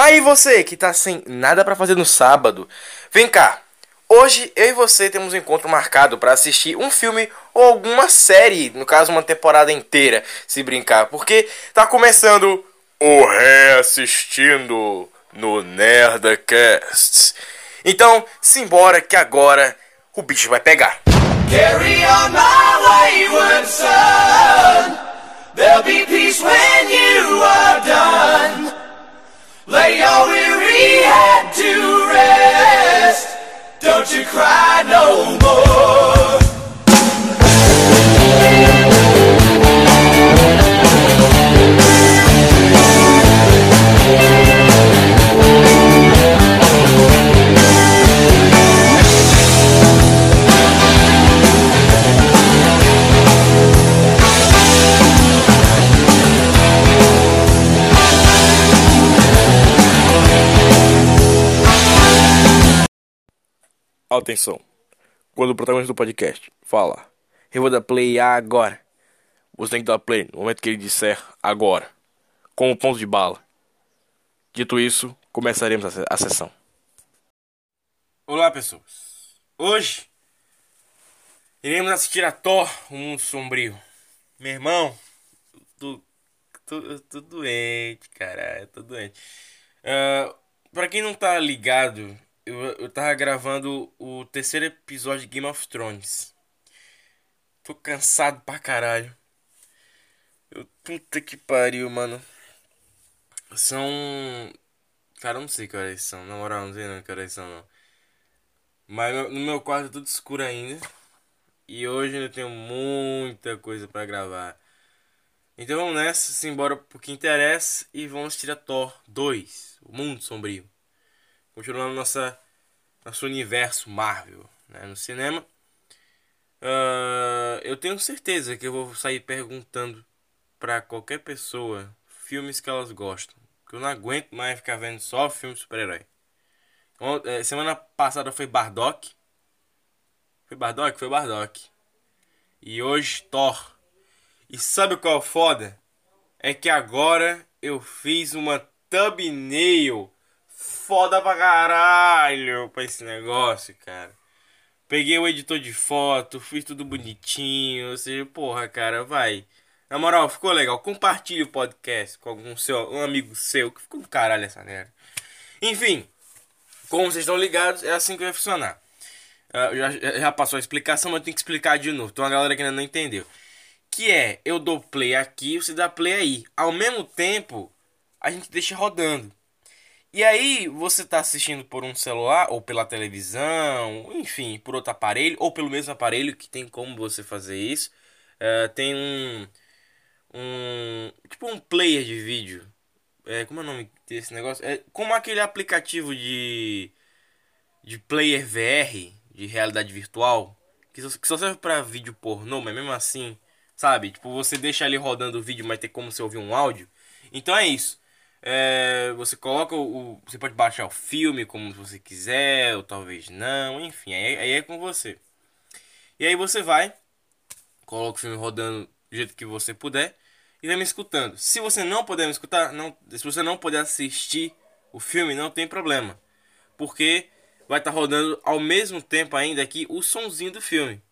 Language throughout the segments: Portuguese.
Aí você que tá sem nada para fazer no sábado, vem cá. Hoje eu e você temos um encontro marcado para assistir um filme ou alguma série, no caso uma temporada inteira, se brincar, porque tá começando o reassistindo no Nerdcast. Então, simbora que agora o bicho vai pegar. Carry on my wayward son. There'll be peace when you are done. Lay your weary head to rest. Don't you cry no more. Atenção. Quando o protagonista do podcast fala, eu vou dar play agora. Você tem que dar play no momento que ele disser agora. Com o ponto de bala. Dito isso, começaremos a, sessão. Olá, pessoas. Hoje iremos assistir a Thor, o Mundo Sombrio. Meu irmão, tô, tô, tô doente, cara. Tô doente. Uh, pra quem não tá ligado, eu, eu tava gravando o terceiro episódio de Game of Thrones. Tô cansado pra caralho. Eu, puta que pariu, mano. São. Cara, eu não sei que horas são. Na moral, não sei não que horas são, não. Mas no meu quarto é tudo escuro ainda. E hoje eu tenho muita coisa para gravar. Então vamos nessa, simbora pro que interessa e vamos tirar Thor 2, o Mundo Sombrio continuando nossa nosso universo Marvel né, no cinema. Uh, eu tenho certeza que eu vou sair perguntando para qualquer pessoa filmes que elas gostam. Que eu não aguento mais ficar vendo só filme super-herói. É, semana passada foi Bardock. Foi Bardock? Foi Bardock. E hoje Thor. E sabe qual é o foda? É que agora eu fiz uma thumbnail foda pra caralho pra esse negócio, cara. Peguei o editor de foto, fiz tudo bonitinho. Ou seja, porra, cara, vai. Na moral, ficou legal. Compartilhe o podcast com algum seu, um amigo seu, que ficou do caralho essa merda. Enfim, como vocês estão ligados, é assim que vai funcionar. Uh, já, já passou a explicação, mas eu tenho que explicar de novo. Tem uma galera que ainda não entendeu. Que é, eu dou play aqui, você dá play aí. Ao mesmo tempo, a gente deixa rodando. E aí você está assistindo por um celular ou pela televisão, enfim, por outro aparelho ou pelo mesmo aparelho que tem como você fazer isso. Uh, tem um, um tipo um player de vídeo. É, como é o nome desse negócio? É como aquele aplicativo de de player VR de realidade virtual que só, que só serve para vídeo pornô, mas mesmo assim, sabe? Tipo, você deixa ali rodando o vídeo, mas tem como você ouvir um áudio. Então é isso. É, você coloca o, o, Você pode baixar o filme como você quiser, ou talvez não, enfim, aí, aí é com você. E aí você vai, coloca o filme rodando do jeito que você puder e vai me escutando. Se você não puder me escutar, não, se você não puder assistir o filme, não tem problema. Porque vai estar tá rodando ao mesmo tempo ainda aqui o sonzinho do filme.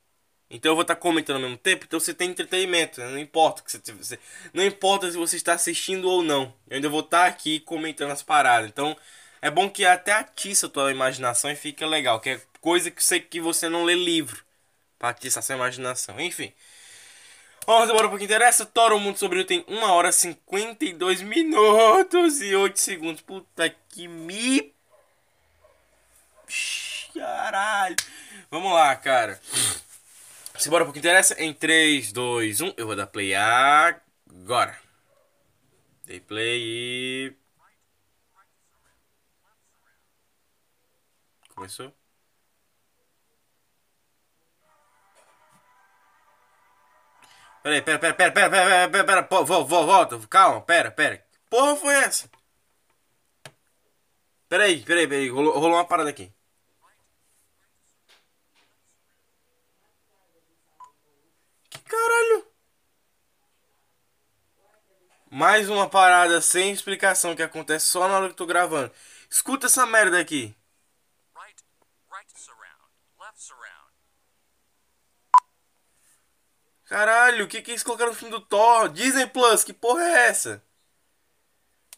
Então eu vou estar comentando ao mesmo tempo, então você tem entretenimento, né? não importa que você, você, não importa se você está assistindo ou não. Eu ainda vou estar aqui comentando as paradas. Então é bom que até atiça a tua imaginação e fica legal, que é coisa que sei que você não lê livro para atiçar sua imaginação. Enfim. Vamos embora para o que interessa. Toro o Mundo Sombrio tem 1 hora 52 minutos e 8 segundos. Puta que me. Caralho. Vamos lá, cara. Simbora pro que interessa. Em 3, 2, 1. Eu vou dar play agora. Dei play e. Começou? Peraí, pera, pera, pera, pera, pera, pera, pera, pera, volta, calma, pera, pera. Que porra foi essa? Peraí, peraí, peraí, rolou, rolou uma parada aqui. Mais uma parada sem explicação que acontece só na hora que tô gravando. Escuta essa merda aqui. Right, right surround, left surround. Caralho, o que que eles colocaram no filme do Thor? Disney Plus, que porra é essa?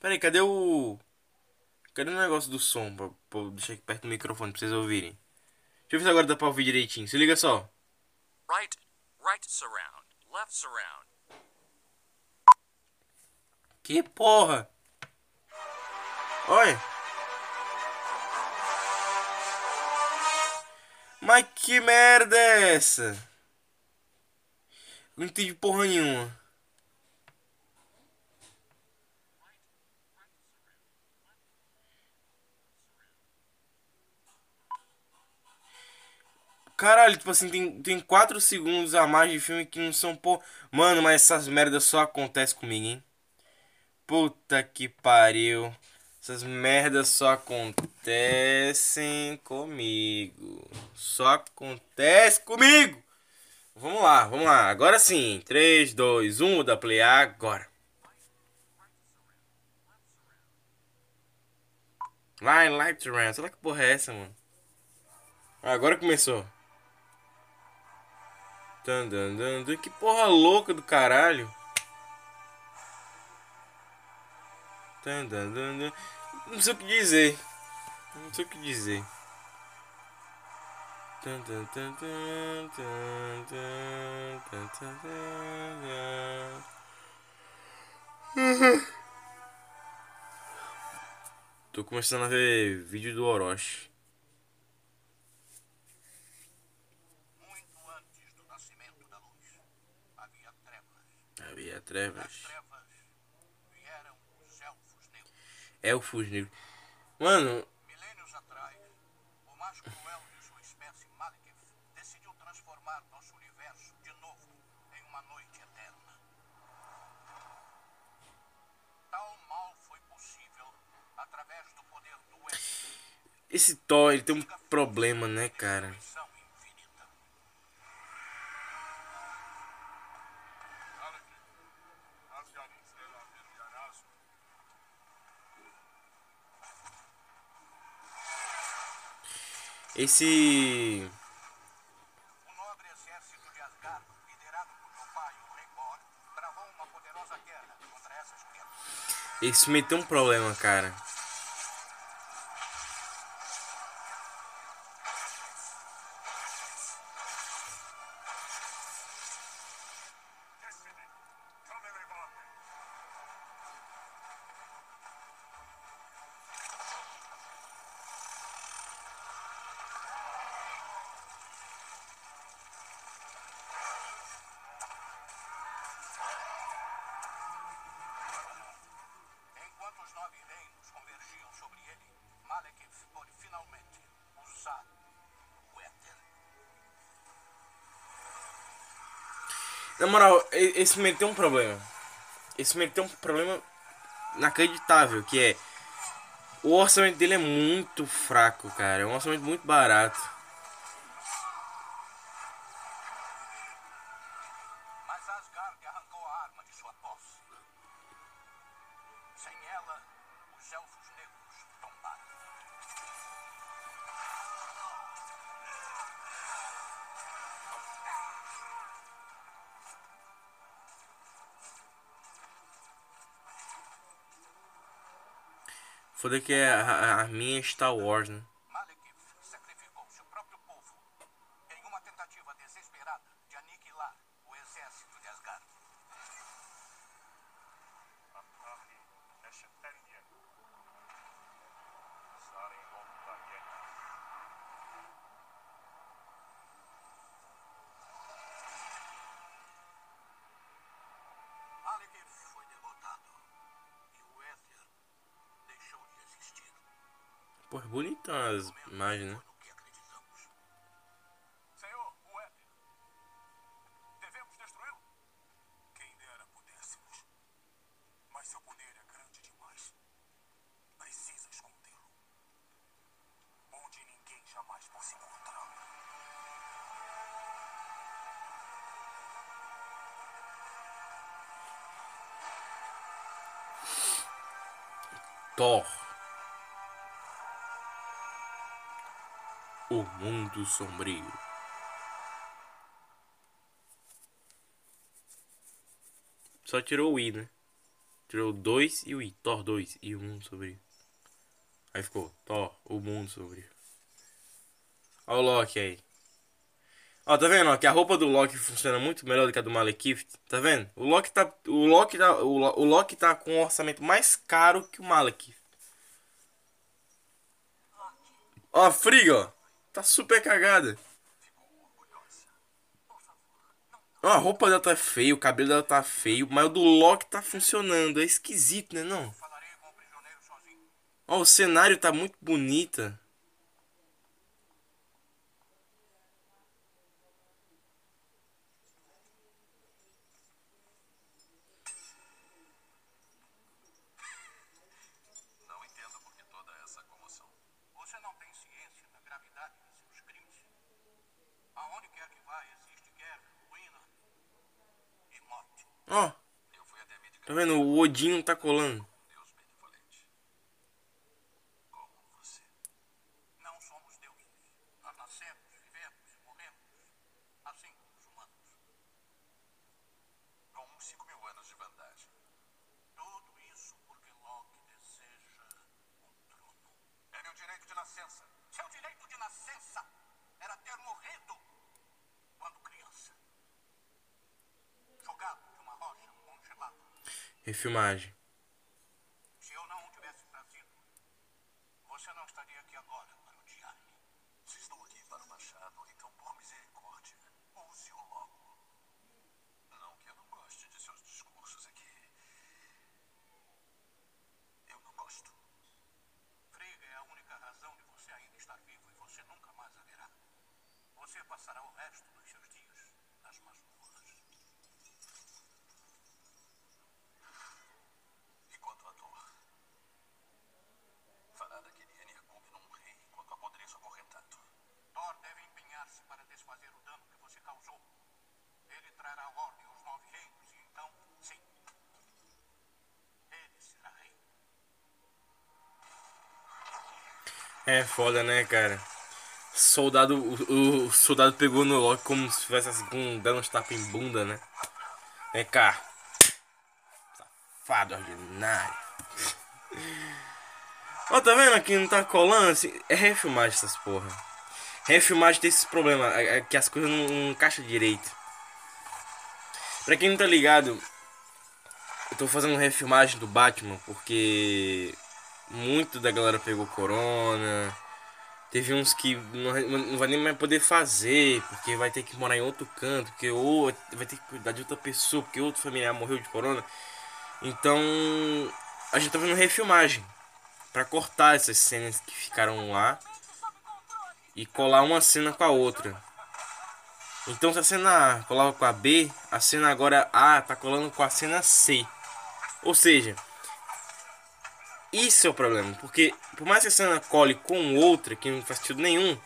Pera aí, cadê o... Cadê o negócio do som? Pra, pra deixar aqui perto do microfone pra vocês ouvirem. Deixa eu ver se agora dá pra ouvir direitinho. Se liga só. Right, right surround, left surround. Que porra? Olha. Mas que merda é essa? Não entendi porra nenhuma. Caralho, tipo assim, tem, tem 4 segundos a mais de filme que não são por. Mano, mas essas merdas só acontecem comigo, hein? Puta que pariu. Essas merdas só acontecem comigo. Só acontece comigo. Vamos lá, vamos lá. Agora sim. 3, 2, 1, da play agora. Line, light round. Será que porra é essa, mano? Agora começou. Tandandando. Que porra louca do caralho. Tandandando. Não sei o que dizer. Não sei o que dizer. Tô começando a ver vídeo do Orochi. Trevas. trevas vieram os elfos negros. Mano, Milênios atrás, o mais cruel de sua espécie, Malekith, decidiu transformar nosso universo de novo em uma noite eterna. Tal mal foi possível através do poder do esse Thor, ele tem um problema, né, cara? Esse. O nobre exército de Asgard, liderado por meu pai, o Rei Bor, travou uma poderosa guerra contra essas criaturas. Esse meteu um problema, cara. Esse menino tem um problema. Esse menino tem um problema inacreditável, que é. O orçamento dele é muito fraco, cara. É um orçamento muito barato. Foda que é a, a minha Star Wars, né? Mundo Sombrio. Só tirou o I, né? Tirou o 2 e o I. Thor 2 e o Mundo Sombrio. Aí ficou Thor, o Mundo Sombrio. Olha o Loki aí. Ó, tá vendo? Ó, que a roupa do Loki funciona muito melhor do que a do Malekith. Tá vendo? O Loki tá, o Loki tá, o, Lo- o Loki tá com um orçamento mais caro que o Malekith. Ó, Friga, ó. Tá super cagada. A roupa dela tá feia, o cabelo dela tá feio, mas o do Loki tá funcionando. É esquisito, né não? Ó, o cenário tá muito bonita. Não entendo por que toda essa comoção. Você não tem ciência da gravidade de seus crimes? Aonde quer que vá, existe guerra, ruína e morte. Ó, Eu fui até Midgard, tá vendo? O Odin não tá colando. Deus benevolente. Como você. Não somos deuses. Nós nascemos, vivemos e morremos. Assim como os humanos. Com uns 5 mil anos de vantagem. Tudo isso porque Loki deseja um trono. É meu direito de nascença. Seu direito de nascença era ter morrido quando criança. Jogado de uma rocha congelada. Refilmagem. Se eu não o tivesse trazido, você não estaria aqui agora para odiar-me. Se estou aqui para o machado, então por misericórdia, use-o logo. Não que eu não goste de seus discursos aqui. Eu não gosto. Frigga é a única razão de você ainda estar vivo e você nunca mais a verá. Você passará o resto dos seus dias nas masmorras. E quanto a dor? Fará daquele Energúmeno um rei enquanto apodreço acorrentado. Thor deve empenhar-se para desfazer o dano que você causou. Ele trará ordem aos nove reinos e então, sim, ele será rei. É foda, né, cara? Soldado, o, o soldado pegou no Loki como se tivesse assim, dando uns tapas em bunda, né? Vem cá. Safado ordinário. Ó, tá vendo aqui? Não tá colando? Assim, é refilmagem essas porra. Refilmagem tem esses problemas. é- é que as coisas não, não encaixam direito. Pra quem não tá ligado, eu tô fazendo refilmagem do Batman porque muito da galera pegou corona. Teve uns que não, não vai nem mais poder fazer, porque vai ter que morar em outro canto, porque ou vai ter que cuidar de outra pessoa, porque outro familiar morreu de corona. Então, a gente tá fazendo refilmagem pra cortar essas cenas que ficaram lá e colar uma cena com a outra. Então, se a cena A colava com a B, a cena agora A tá colando com a cena C. Ou seja, isso é o problema, porque por mais que a cena cole com outra, que não faz sentido nenhum,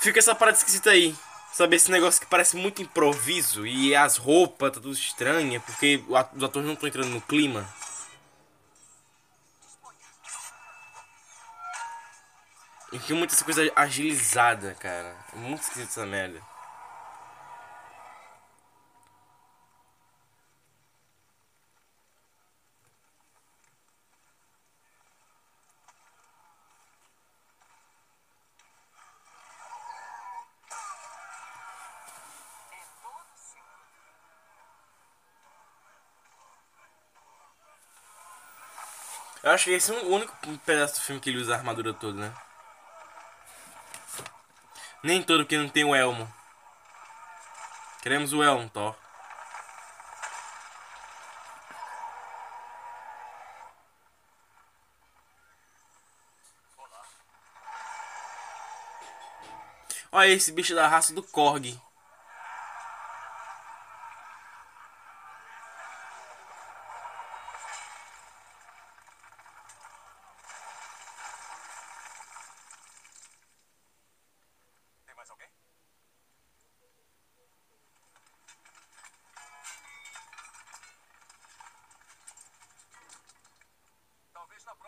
fica essa parada esquisita aí. Sabe, esse negócio que parece muito improviso e as roupas tá tudo estranha, porque os atores não estão entrando no clima. E fica muito essa coisa agilizada, cara. É muito esquisito essa merda. Acho que esse é o único pedaço do filme que ele usa a armadura toda, né? Nem todo que não tem o elmo. Queremos o elmo, Thor. Olha esse bicho da raça do Korg.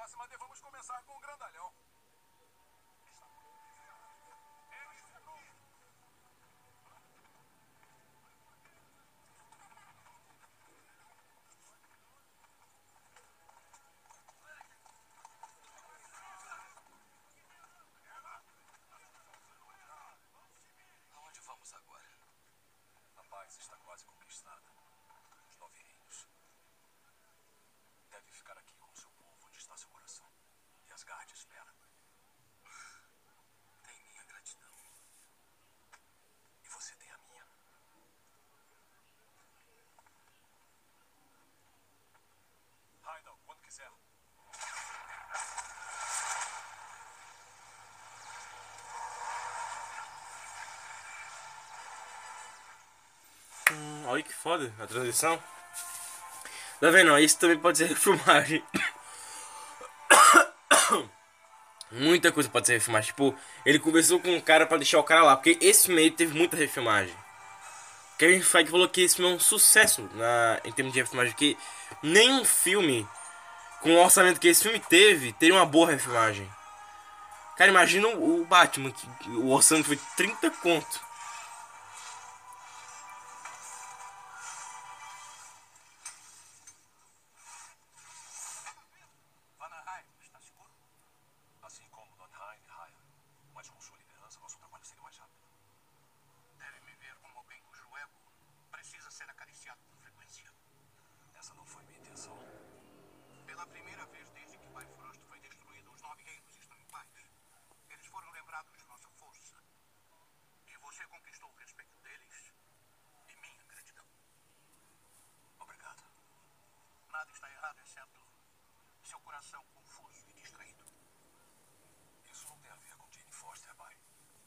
Próxima devamos começar com o grandalhão. Aonde vamos agora? A paz está quase conquistada. Os nove reinos. Deve ficar aqui com seu povo onde está seu coração. E Asgard espera. Tem minha gratidão. E você tem a minha. Heidel, quando quiser. Hum, olha que foda a transição. Tá vendo? Isso também pode ser refilmagem. Muita coisa pode ser refilmagem. Tipo, ele conversou com um cara pra deixar o cara lá. Porque esse meio teve muita refilmagem. Kevin Feige falou que esse filme é um sucesso na, em termos de refilmagem. Que nenhum filme com o orçamento que esse filme teve teria uma boa refilmagem. Cara, imagina o o Batman, que o orçamento foi 30 conto. Vanaheim está seguro? Assim como Nonheim e Haya. Mas com sua liderança, nosso trabalho seria mais rápido. Deve me ver como alguém cujo ego precisa ser acariciado com frequência. Essa não foi minha intenção. Pela primeira vez desde que Bifrost foi destruído, os nove reinos estão em paz. Eles foram lembrados de nossa força. E você conquistou o respeito deles e minha gratidão. Obrigado. Nada está errado, exceto seu coração confuso e distraído. Isso não tem a ver com Jane Foster, pai.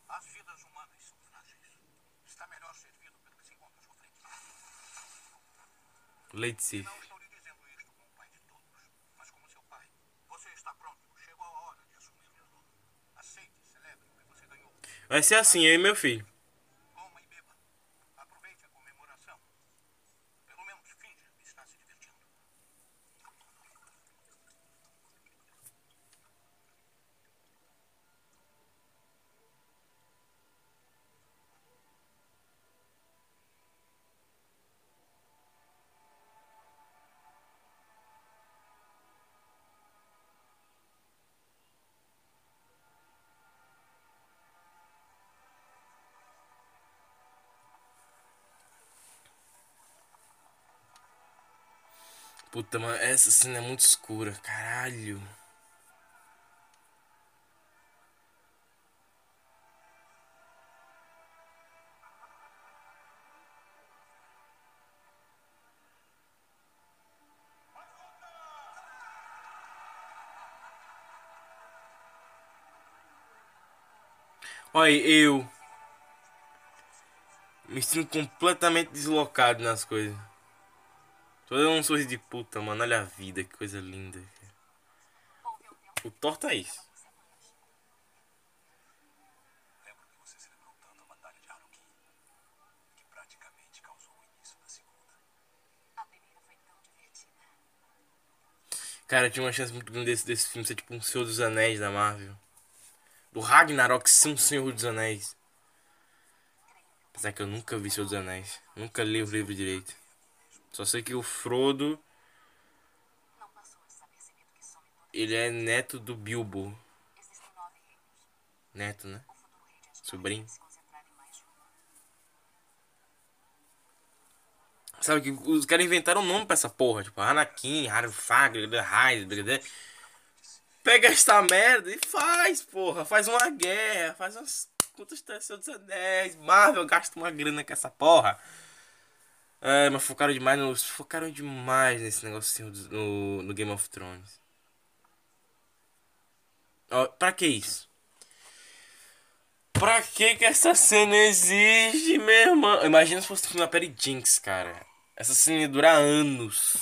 As vidas humanas são frágeis. Está melhor servido pelo que se encontra à sua frente. Late Sith. Não estou lhe dizendo isto como pai de todos, mas como seu pai. Você está pronto. Chegou a hora de assumir o trono. Aceite e celebre o que você ganhou. Vai ser assim, eu e meu filho. Puta, mano, essa cena é muito escura, caralho. Olha, eu me sinto completamente deslocado nas coisas. Tô dando um sorriso de puta, mano. Olha a vida, que coisa linda. O Thor tá isso. Lembro que você celebrou tanto a Batalha de Haruki, que praticamente causou o início da segunda. A primeira foi tão divertida. Cara, tinha uma chance muito grande desse, desse filme ser tipo um Senhor dos Anéis da Marvel. Do Ragnarok ser um Senhor dos Anéis. Apesar que eu nunca vi Senhor dos Anéis. Nunca li o livro direito. Só sei que o Frodo, ele é neto do Bilbo. Neto, né? Sobrinho. Sabe que os caras inventaram um nome pra essa porra. Tipo, Anakin, Harfag, Raiz, Pega esta merda e faz, porra. Faz uma guerra, faz umas Senhor dos Anéis. Marvel gasta uma grana com essa porra. É, mas focaram demais no, focaram demais nesse negocinho do- no, no Game of Thrones. Ó, pra que isso? Pra que que essa cena existe, meu irmão? Imagina se fosse na Perry Jinx, cara. Essa cena ia durar anos.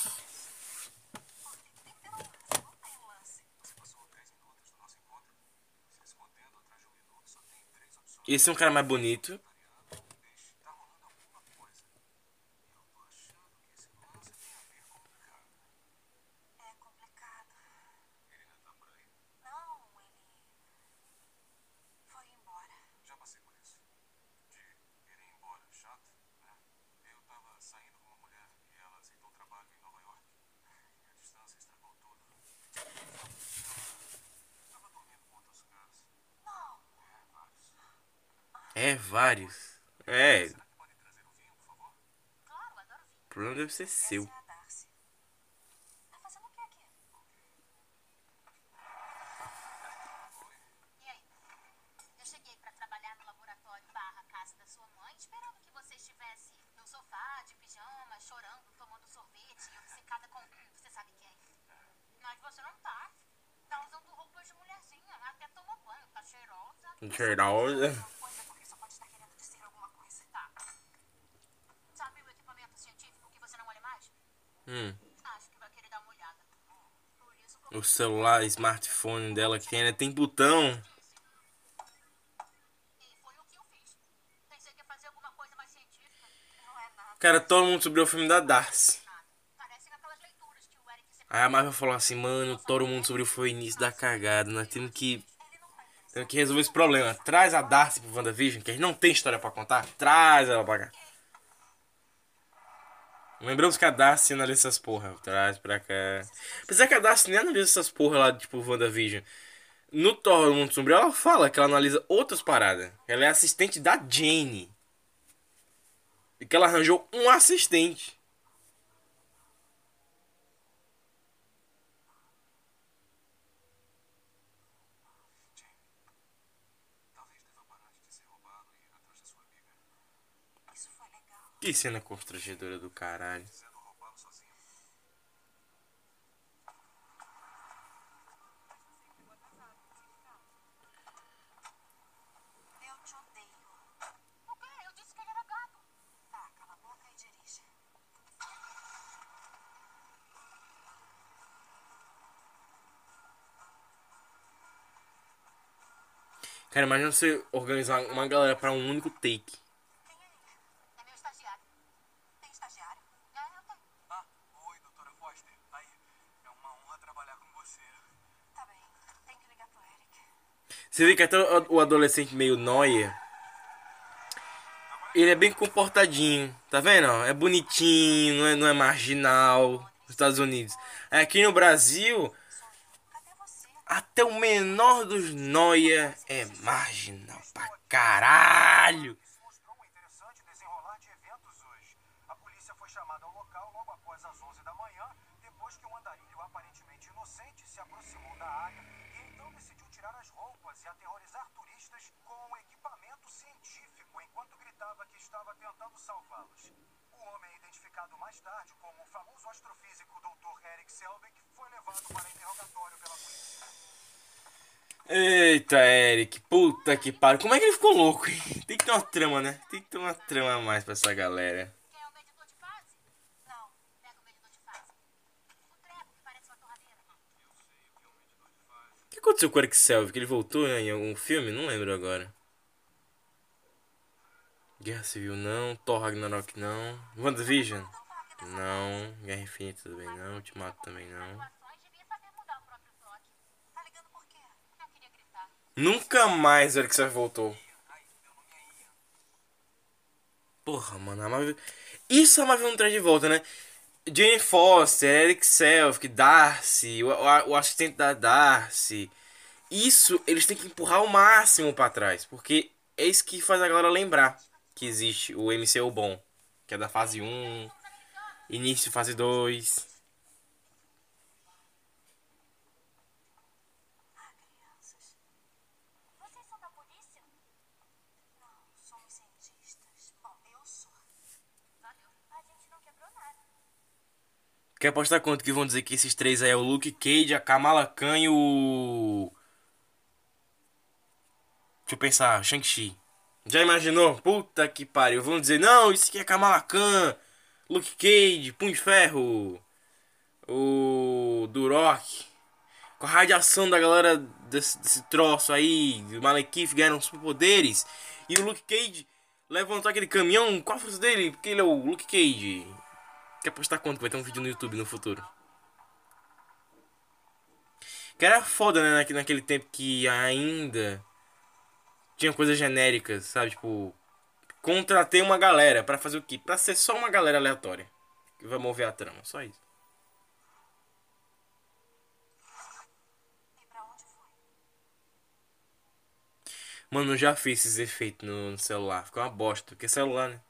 Esse é um cara mais bonito. É complicado. Ele ainda tá saindo com uma mulher e ela aceitou trabalho em Nova York. E a distância estragou tudo. Tava dormindo com outros caras. Não. É, vários. É, o problema deve ser seu. Essa como O celular, smartphone dela que né? Tem botão. É. Cara, todo mundo sobre o filme da Darcy. Aí a Marvel falou assim, mano, todo mundo sobre foi o início da cagada. Nós temos que. Temos que resolver esse problema. Traz a Darcy pro WandaVision, que a gente não tem história pra contar. Traz ela pra cá. Lembramos que a Darcy analisa essas porra. Traz pra cá. Apesar que a Darcy nem analisa essas porra lá, tipo, WandaVision. No Thor Mundo Sombrio, ela fala que ela analisa outras paradas. Ela é assistente da Jane. E que ela arranjou um assistente. Talvez deva parar de ser roubado e ir atrás da sua amiga. Isso foi legal. Que cena constrangedora do caralho. Dizendo roubá-lo sozinho. Eu te odeio. O quê? Eu disse que ele era gato. Tá, cala a boca e dirige. Cara, imagina você organizar uma galera pra um único take. Quem é ele? É meu estagiário. Tem estagiário? É, eu tenho. Ah, oi, doutora Foster. Aí, é uma honra trabalhar com você. Vê que até o adolescente meio noia. Ele é bem comportadinho, tá vendo? É bonitinho, não é, não é marginal. Nos Estados Unidos. Aqui no Brasil, até o menor dos noia é marginal pra caralho. Isso mostrou um interessante desenrolar de eventos hoje. A polícia foi chamada ao local logo após as 11 da manhã, depois que um andarilho aparentemente inocente se aproximou da área e então decidiu tirar as roupas e aterrorizar turistas com equipamento científico enquanto gritava que estava tentando salvá-los. O homem, identificado mais tarde como o famoso astrofísico Dr. Eric Selvig, foi levado para interrogatório pela polícia. Eita, Eric, puta que pariu. Como é que ele ficou louco, hein? Tem que ter uma trama, né? Tem que ter uma trama a mais pra essa galera. Quer o medidor de fase? Não. Pega o medidor de fase. O treco que parece uma torradeira. O que aconteceu com o Eric Selvig? Ele voltou em algum filme? Não lembro agora. Guerra Civil não, Thor Ragnarok não, WandaVision não, Guerra Infinita também não, Ultimato também não. Nunca mais o Eric Selvig voltou. Porra, mano, a Marvel... Isso a Marvel não traz de volta, né? Jane Foster, Eric Selvig, Darcy, o, o, o assistente da Darcy. Isso eles têm que empurrar o máximo pra trás, porque é isso que faz a galera lembrar que existe o MCU bom, que é da fase 1, início fase 2. Ah, crianças. Vocês são da polícia? Não, somos cientistas. Bom, eu sou. Valeu. A gente não quebrou nada. Quer apostar quanto que vão dizer que esses três aí é o Luke Cage, a Kamala Khan e o. Deixa eu pensar, Shang-Chi. Já imaginou? Puta que pariu. Vão dizer, não, isso aqui é Kamala Khan, Luke Cage, Punho de Ferro, o Durok. Com a radiação da galera desse, desse troço aí, o Malekith ganharam superpoderes. E o Luke Cage levantou aquele caminhão. Qual a força dele? Porque ele é o Luke Cage. Quer postar quanto? Vai ter um vídeo no YouTube no futuro. Que era foda, né? naque- Naquele tempo que ainda tinha coisas genéricas, sabe? Tipo, contratei uma galera pra fazer o quê? Pra ser só uma galera aleatória. Que vai mover a trama, só isso. Mano, eu já fiz esses efeitos no, no celular. Ficou uma bosta, porque é celular, né?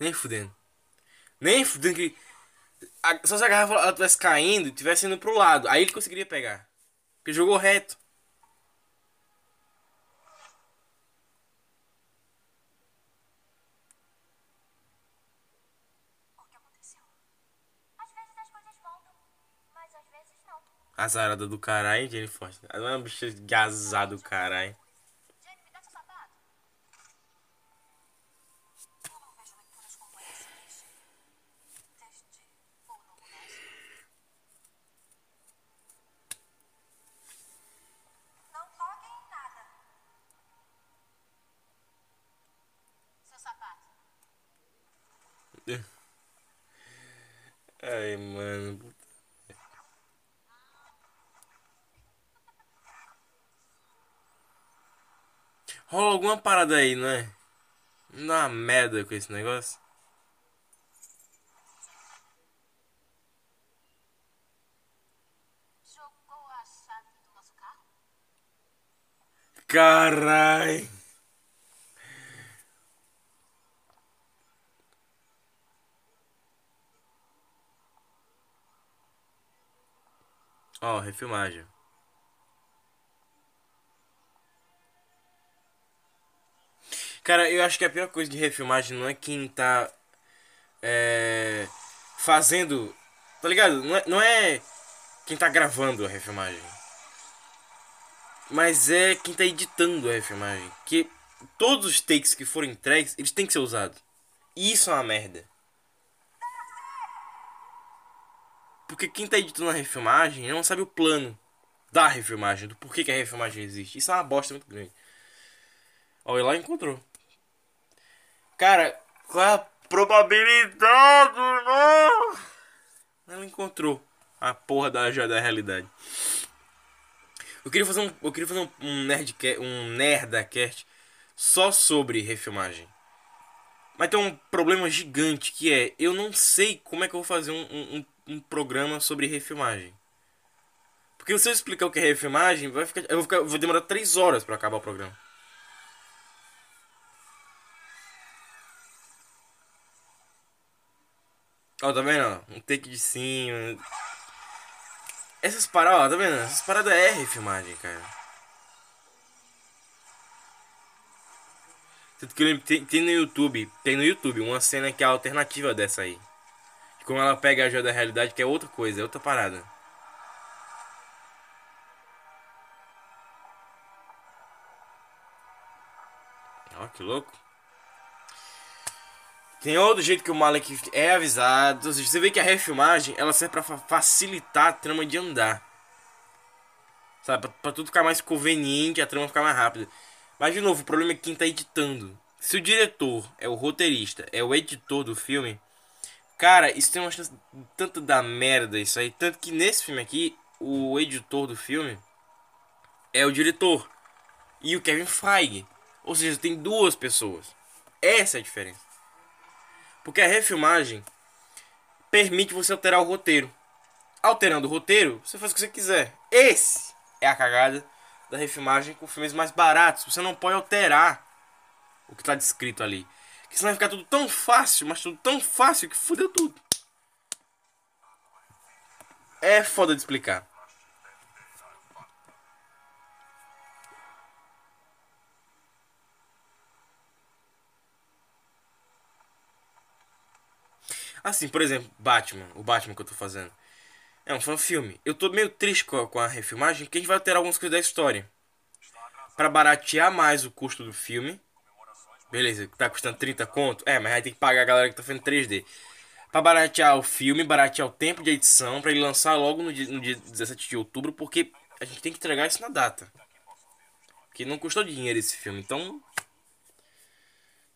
Nem fudendo. Nem fudendo que. a- só se a garrafa ela tivesse caindo tivesse indo pro lado. Aí ele conseguiria pegar. Porque jogou reto. Azarada do caralho, Foster? Ela é uma bicha gazada do caralho. Jenny, me dá seu sapato. Eu não vejo leituras como essa desde. desde o novo mês. Não toquem em nada. Seu sapato. Ai, mano. Rola alguma parada aí, é? Dá uma merda com esse negócio? Jogou a chave do nosso carro? Carai. Ó, refilmagem. Cara, eu acho que a pior coisa de refilmagem não é quem tá é, fazendo. Tá ligado? Não é, não é quem tá gravando a refilmagem. Mas é quem tá editando a refilmagem. Que todos os takes que forem entregues, eles têm que ser usados. E isso é uma merda. Porque quem tá editando a refilmagem não sabe o plano da refilmagem, do porquê que a refilmagem existe. Isso é uma bosta muito grande. Ó, ele lá encontrou. Cara, qual é a probabilidade, não? Ela encontrou a porra da joia da realidade. Eu queria fazer um, eu queria fazer um, um nerdcast, um nerdacast só sobre refilmagem. Mas tem um problema gigante que é eu não sei como é que eu vou fazer um, um, um- programa sobre refilmagem. Porque se eu explicar o que é refilmagem, vai ficar, eu vou, ficar, vou demorar 3 horas pra acabar o programa. Ó, tá vendo? Um take de cima. Essas paradas, ó, tá vendo? Essas paradas é refilmagem, cara. Tanto que eu lembro, tem, tem no YouTube, tem no YouTube uma cena que é alternativa dessa aí. Como ela pega a joia da realidade, que é outra coisa, é outra parada. Ó, que louco. Tem outro jeito que o Malek é avisado. Você vê que a refilmagem ela serve pra fa- facilitar a trama de andar. Sabe? Pra, pra tudo ficar mais conveniente, a trama ficar mais rápida. Mas de novo, o problema é quem tá editando. Se o diretor é o roteirista, é o editor do filme, cara, isso tem uma chance tanto da merda isso aí. Tanto que nesse filme aqui, o editor do filme é o diretor e o Kevin Feige. Ou seja, tem duas pessoas. Essa é a diferença. Porque a refilmagem permite você alterar o roteiro. Alterando o roteiro, você faz o que você quiser. Esse é a cagada da refilmagem com filmes mais baratos. Você não pode alterar o que está descrito ali. Porque senão vai ficar tudo tão fácil, mas tudo tão fácil que fudeu tudo. É foda de explicar. Assim, por exemplo, Batman, o Batman que eu tô fazendo. É um filme. Eu tô meio triste com a, refilmagem, porque a gente vai alterar algumas coisas da história. Pra baratear mais o custo do filme. Beleza, tá custando 30 conto. É, mas aí tem que pagar a galera que tá fazendo 3D. Pra baratear o filme, baratear o tempo de edição, pra ele lançar logo no dia, no dia 17 de outubro, porque a gente tem que entregar isso na data. Porque não custou dinheiro esse filme, então.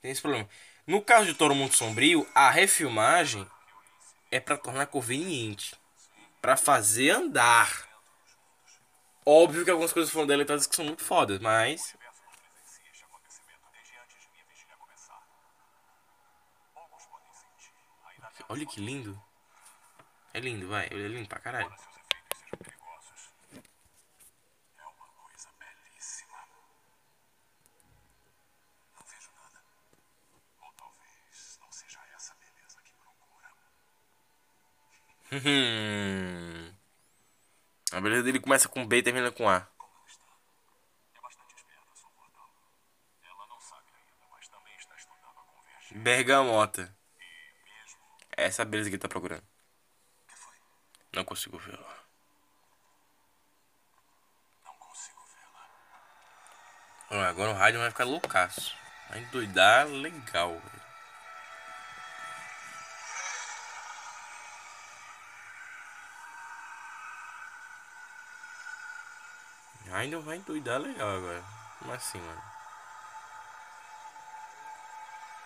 Tem esse problema. No caso de Toro Mundo Sombrio, a refilmagem é pra tornar conveniente. Pra fazer andar. Óbvio que algumas coisas foram deletadas que são muito fodas, mas. universo não presencia este acontecimento desde antes de minha vigília começar. Poucos podem sentir. Ainda temos Olha que lindo. É lindo, vai. Ele é lindo pra caralho. Hum. A beleza dele começa com B e termina com A. Bergamota. Essa é a beleza que ele tá procurando. Não consigo vê-la. não consigo vê-la. Agora o rádio vai ficar loucaço. Vai endoidar legal, velho. Ainda vai endoidar legal agora. Como assim, mano?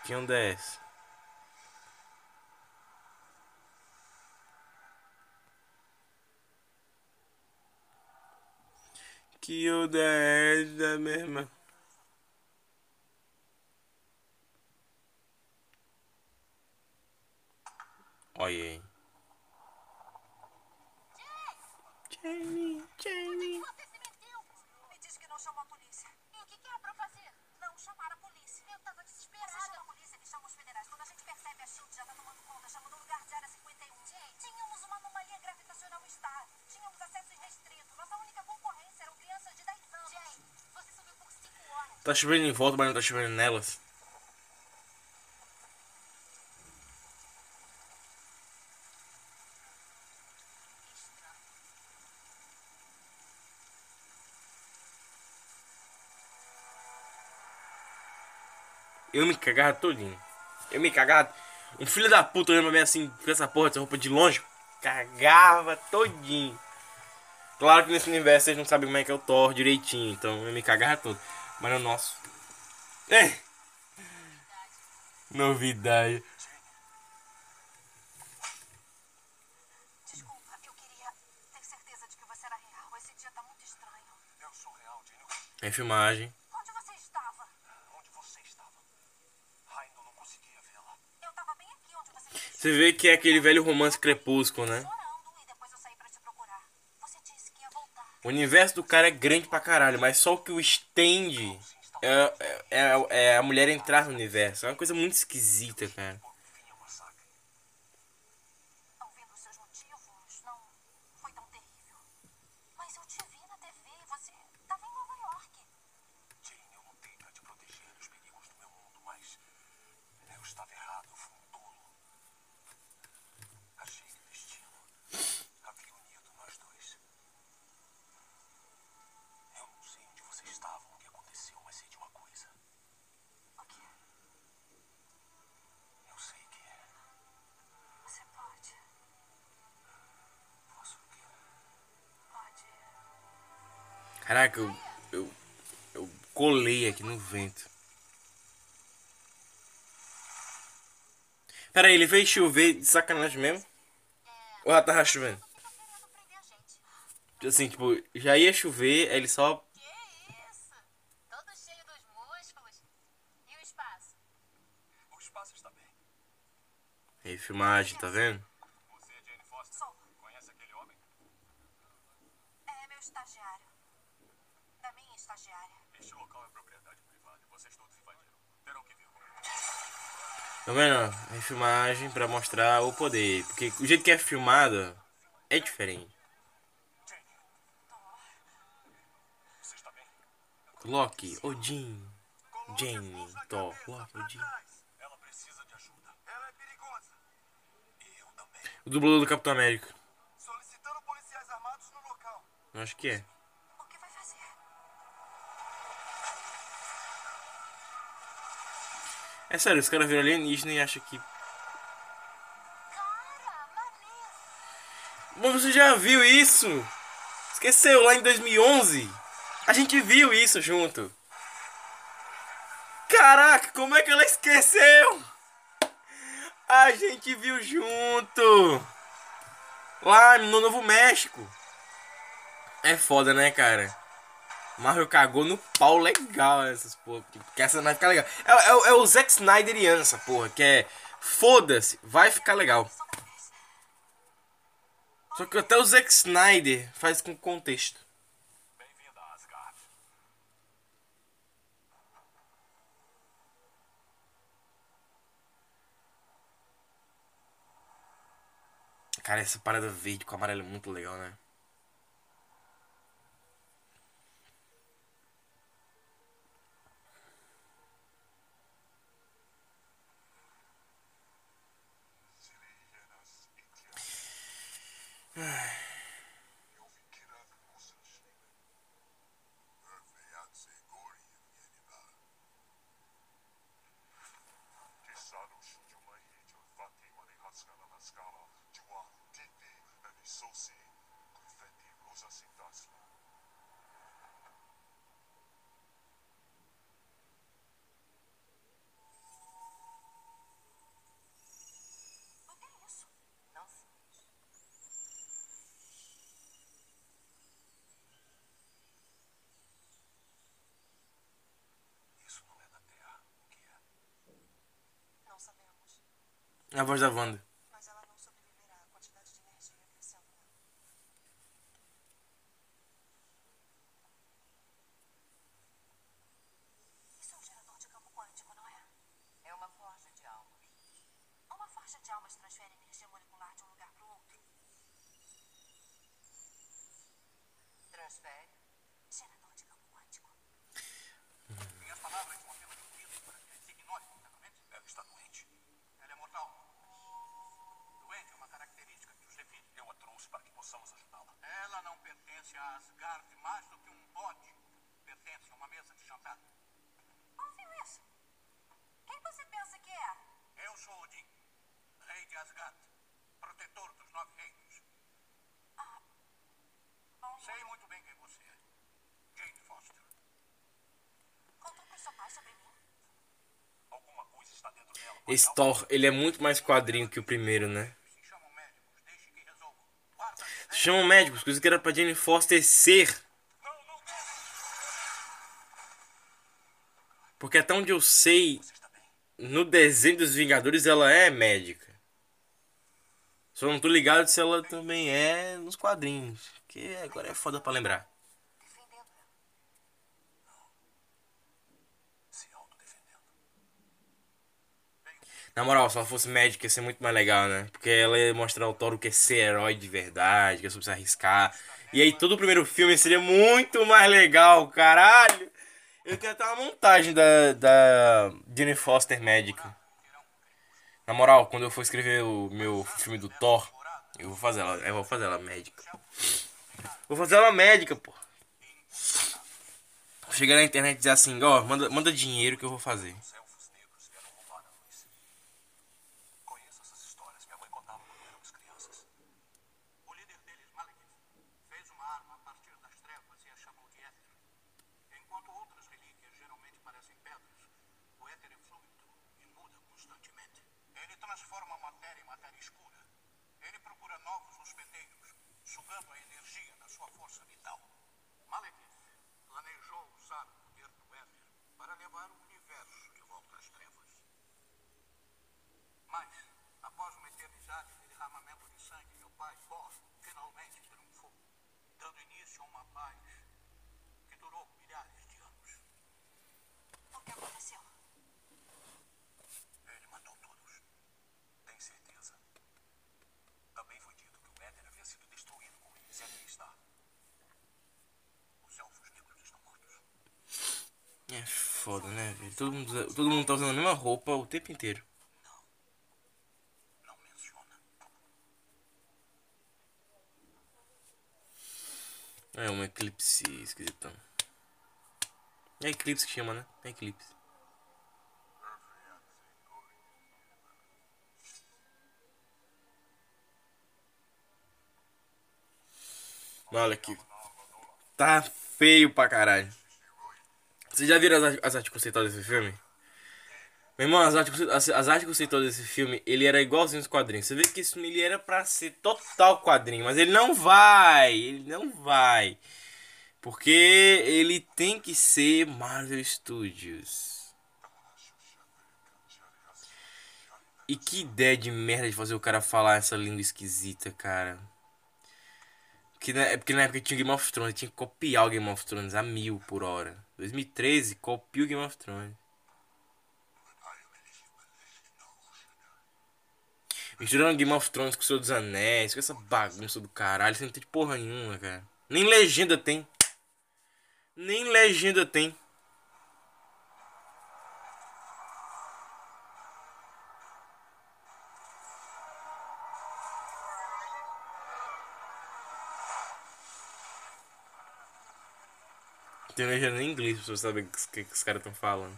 Que onda é essa? Que onda é essa mesmo? Olha aí. Jamie, Jamie. Você se meteu? Me diz que não chamou a polícia. E o que, que era pra fazer? Não chamar a polícia. Eu tava Você desesperada. chama a polícia, eles chamam os federais. Quando a gente percebe a Shield já tá tomando conta, chamando o lugar de área 51. Gente. Tínhamos uma anomalia gravitacional estável. Tínhamos acesso irrestrito. Nossa única concorrência Tá chovendo em volta, mas não tá chovendo nelas. Eu me cagava todinho. Eu me cagava. Um filho da puta olhando pra mim assim, com essa porra, essa roupa de longe. Cagava todinho. Claro que nesse universo vocês não sabem como é que é o direitinho, então eu me cagava todo. Mas no nosso. É! Novidade. Desculpa, eu queria ter certeza de que você era real. Esse dia tá muito estranho. Eu sou real, Jane. É filmagem. Onde você estava? Onde você estava? Ainda não conseguia vê-la. Eu tava bem aqui onde você. Você vê que é aquele velho romance crepúsculo, né? Chorando e depois eu saí pra te procurar. Você disse que ia voltar. O universo do cara é grande pra caralho, mas só o que o estende é, é, é- é a mulher entrar no universo. É uma coisa muito esquisita, cara. Caraca, eu, eu, eu colei aqui no vento. Pera aí, ele fez chover de sacanagem mesmo? Ou já tava chovendo? Assim, tipo, já ia chover, aí ele só. Que. E. Aí, filmagem, tá vendo? Você é Jane Foster? Sou. Conhece aquele homem? É meu estagiário. Da minha estagiária. Este local é propriedade privada e vocês todos invadiram. Terão que vir comigo. Tá vendo? É filmagem pra mostrar o poder. Porque o jeito que é filmado é diferente. Loki, Odin, Jane, Thor, Loki, Odin. O dublador do Capitão América. Solicitando policiais armados no local. Eu acho que é. É sério, os caras viram alienígena e acham que. Mas você já viu isso? Esqueceu lá em 2011? A gente viu isso junto. Caraca, como é que ela esqueceu? A gente viu junto. Lá no Novo México. É foda, né, cara? Marvel cagou no pau legal essas porra. Porque essa vai ficar legal. É, é, é o Zack Snyderiano essa porra, que é. Foda-se, vai ficar legal. Só que até o Zack Snyder faz com contexto. Cara, essa parada verde com amarelo é muito legal, né? 唉。A voz da Wanda. Mas ela não sobreviverá à quantidade de energia crescendo nela. Isso é um gerador de campo quântico, não é? É uma forja de almas. Uma forja de almas transfere energia molecular de um lugar para o outro. Transfere. Gerador de campo quântico. Minhas palavras são apenas um grito para que se ignore completamente. Ela está doente. Ela é mortal. Doente é uma característica que os define. Eu a trouxe para que possamos ajudá-la. Ela não pertence a Asgard mais do que um bode. Pertence a uma mesa de jantar. Ouviu isso? Quem você pensa que é? Eu sou Odin, rei de Asgard, protetor dos nove reinos. Bom, Sei muito bem quem você é. Jane Foster. contou pro seu pai sobre mim? Alguma coisa está dentro dela. Esse Thor, ele é muito mais quadrinho que o primeiro, né? Se chamam médicos, deixe que resolvam. Guarda Chamam médicos, coisa que era pra Jane Foster ser. Porque até onde eu sei, no desenho dos Vingadores ela é médica. Só não tô ligado se ela também é nos quadrinhos. Que agora é foda pra lembrar. Defendendo ela. Se autodefendendo. Na moral, se ela fosse médica ia ser muito mais legal, né? Porque ela ia mostrar ao Thor o que é ser herói de verdade, que é sobre se arriscar. E aí todo o primeiro filme seria muito mais legal, caralho! Eu tenho até uma montagem da, da Jane Foster médica. Na moral, quando eu for escrever o meu filme do Thor, eu vou fazer ela, eu vou fazer ela médica. Vou fazer ela médica, pô. Chegar na internet e dizer assim, ó, manda, manda dinheiro que eu vou fazer. Os elfos negros vieram roubar a luz. Conheço essas histórias. Minha mãe contava quando éramos crianças. O líder deles, Malekith, fez uma arma a partir das trevas e a chamou de éter. Enquanto outras relíquias geralmente parecem pedras, o éter é fluido e muda constantemente. Ele transforma a matéria em matéria escura. Ele procura novos hospedeiros, sugando a energia da sua força vital. Malekith planejou usar o poder do éter para levar o universo de volta às trevas. Mas, após uma eternidade de derramamento pai, Thor, finalmente triunfou, dando início a uma paz que durou milhares de anos. O que aconteceu? Ele matou todos. Tem certeza? Também foi dito que o éter havia sido destruído com eles. E aqui está. Os elfos negros estão mortos. É foda, né, velho? Todo mundo, todo mundo tá usando a mesma roupa o tempo inteiro. É um eclipse esquisitão. É eclipse que chama, né? É eclipse. Olha aqui. Tá feio pra caralho. Vocês já viram as, as artes conceituais desse filme? Meu irmão, as artes, as, as artes citou desse filme, ele era igualzinho os quadrinhos. Você vê que esse filme ele era pra ser total quadrinho, mas ele não vai. Ele não vai. Porque ele tem que ser Marvel Studios. E que ideia de merda de fazer o cara falar essa língua esquisita, cara. Porque na, é porque na época tinha Game of Thrones, tinha que copiar o Game of Thrones a mil por hora. 2013, copia o Game of Thrones. Misturando Game of Thrones com o Senhor dos Anéis, com essa bagunça do caralho, sem ter de porra nenhuma, cara. Nem legenda tem. Nem legenda tem. Tem legenda em inglês pra você saber o que, que os caras estão falando.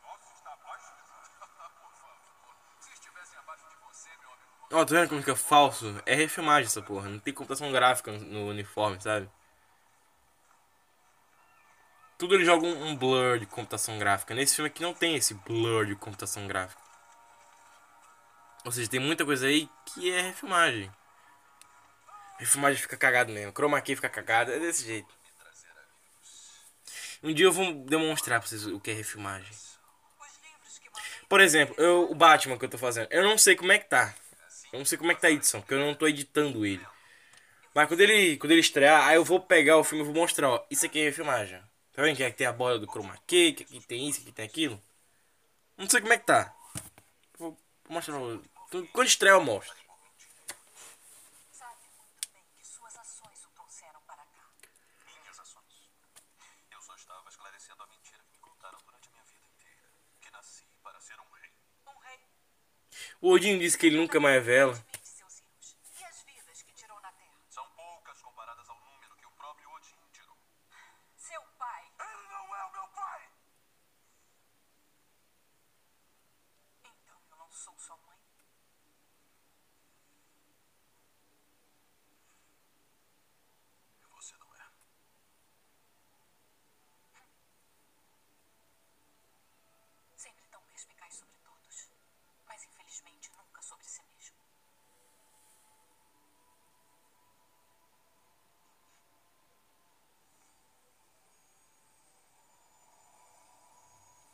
Nossa, está abaixo? Por favor. Se estivessem abaixo de você, Ó, tá vendo como fica falso? É refilmagem essa porra. Não tem computação gráfica no, uniforme, sabe? Tudo ele joga um, um blur de computação gráfica. Nesse filme aqui não tem esse blur de computação gráfica. Ou seja, tem muita coisa aí que é refilmagem. Refilmagem fica cagado mesmo. Chroma key fica cagado. É desse jeito. Um dia eu vou demonstrar pra vocês o que é refilmagem. Por exemplo, eu, o Batman que eu tô fazendo, eu não sei como é que tá. Eu não sei como é que tá a edição, porque eu não tô editando ele. Mas quando ele, quando ele estrear, aí eu vou pegar o filme e vou mostrar, ó. Isso aqui é refilmagem. Tá vendo que aqui tem a bola do chroma key, que aqui tem isso, que aqui tem aquilo? Não sei como é que tá. Vou mostrar. pra- Quando estrear eu mostro. sabe muito bem que suas ações o trouxeram para cá. Minhas ações. Eu só estava esclarecendo a mentira que me contaram durante a minha vida inteira. Que nasci para ser um rei. Um rei O Odin disse que ele nunca mais é vela. mente seus erros. E as vidas que tirou na Terra. São poucas comparadas ao número que o próprio Odin tirou. Seu pai. Ele não é o meu pai! Então eu não sou sua mãe. E você não é. Sempre tão perspicaz sobre todos. Mas infelizmente nunca sobre si mesmo.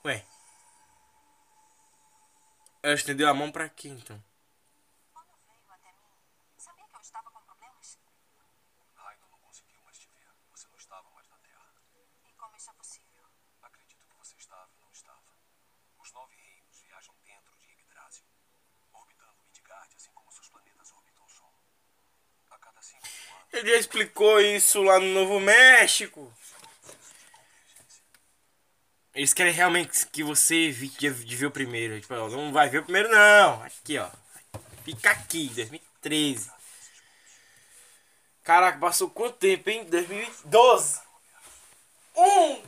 Ué. Ela estendeu a mão pra quê então? Quando veio até mim, sabia que eu estava com problemas? Raino não conseguiu mais te ver. Você não estava mais na Terra. E como isso é possível? Acredito que você estava e não estava. Os nove reinos viajam dentro de Yggdrasil, orbitando Midgard, assim como seus planetas orbitam o Sol. A cada cinco mil anos, Ele já explicou isso lá no Novo México. Eles querem realmente que você evite de, ver o primeiro. Tipo, ó, não vai ver o primeiro, não. Aqui, ó. Fica aqui, 2013. Caraca, passou quanto tempo, hein? 2012. Um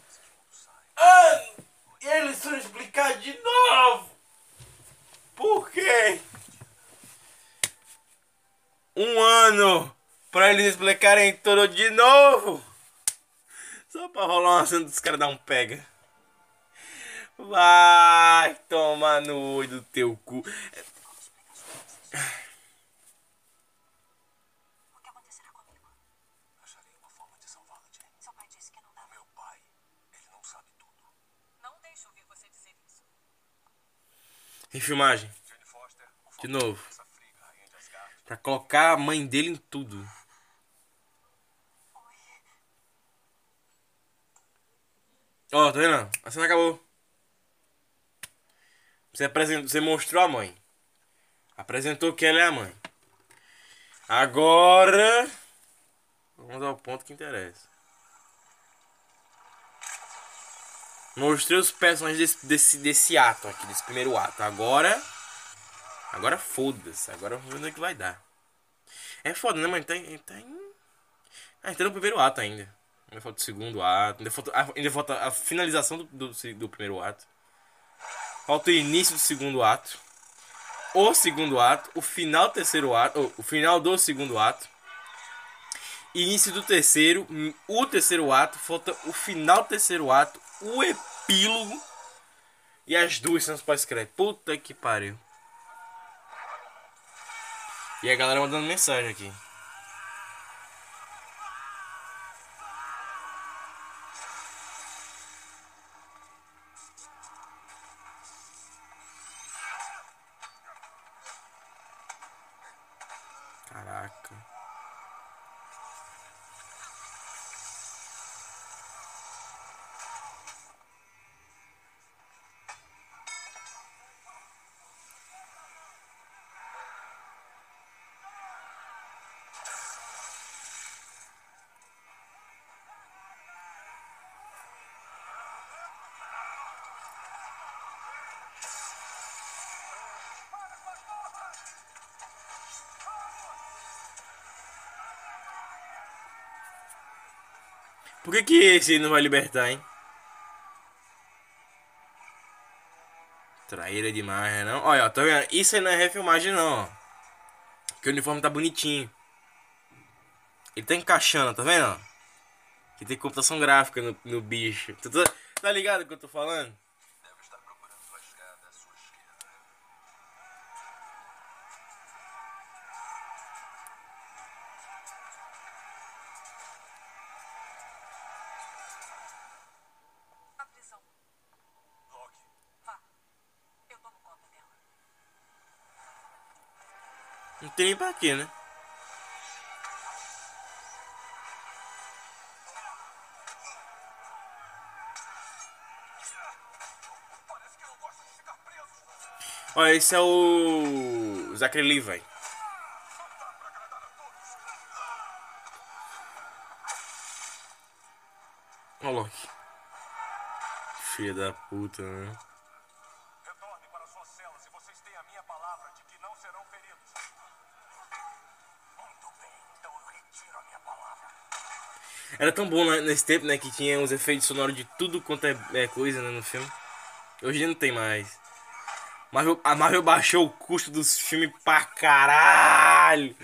ano. E eles foram explicar de novo. Por quê? Um ano pra eles explicarem tudo de novo. Só pra rolar uma cena dos caras dar um pega. Vai tomar no olho do teu cu. O que acontecerá comigo? acharei uma forma de salvá-la, Jane. Seu pai disse que não dava. Meu pai, ele não sabe tudo. Não deixe ouvir você dizer isso. Refilmagem. Jane Foster, por favor, De novo. Pra colocar a mãe dele em tudo. Ó, tá vendo? A cena acabou. Você, apresentou, você mostrou a mãe. Apresentou que ela é a mãe. Agora. Vamos ao ponto que interessa. Mostrei os personagens desse, desse, desse ato aqui, desse primeiro ato. Agora. Agora foda-se. Agora vamos ver o que vai dar. É foda, né, mano? Tá, tá em. Ah, tá no primeiro ato ainda. Ainda falta o segundo ato. Ainda falta, ainda falta a finalização do, do, do primeiro ato. Falta o início do segundo ato. O segundo ato. O final do terceiro ato. o final do segundo ato. Início do terceiro. O terceiro ato. Falta o final do terceiro ato. O epílogo. E as duas são pós-crédito. Puta que pariu. E a galera mandando mensagem aqui. Que, que esse não vai libertar, hein? Traíra demais, né, não? Olha, ó, tá vendo? Isso aí não é refilmagem, não. Porque o uniforme tá bonitinho. Ele tá encaixando, tá vendo? Que tem computação gráfica no, no bicho. Tá, tá ligado o que eu tô falando? Tem pra quê, né? Olha, esse é o. Zachary Levi. Olha o Loki. Filha da puta, né? Era tão bom nesse tempo, né? Que tinha os efeitos sonoros de tudo quanto é, é coisa né, no filme. Hoje não tem mais. Marvel, a Marvel baixou o custo dos filmes pra caralho.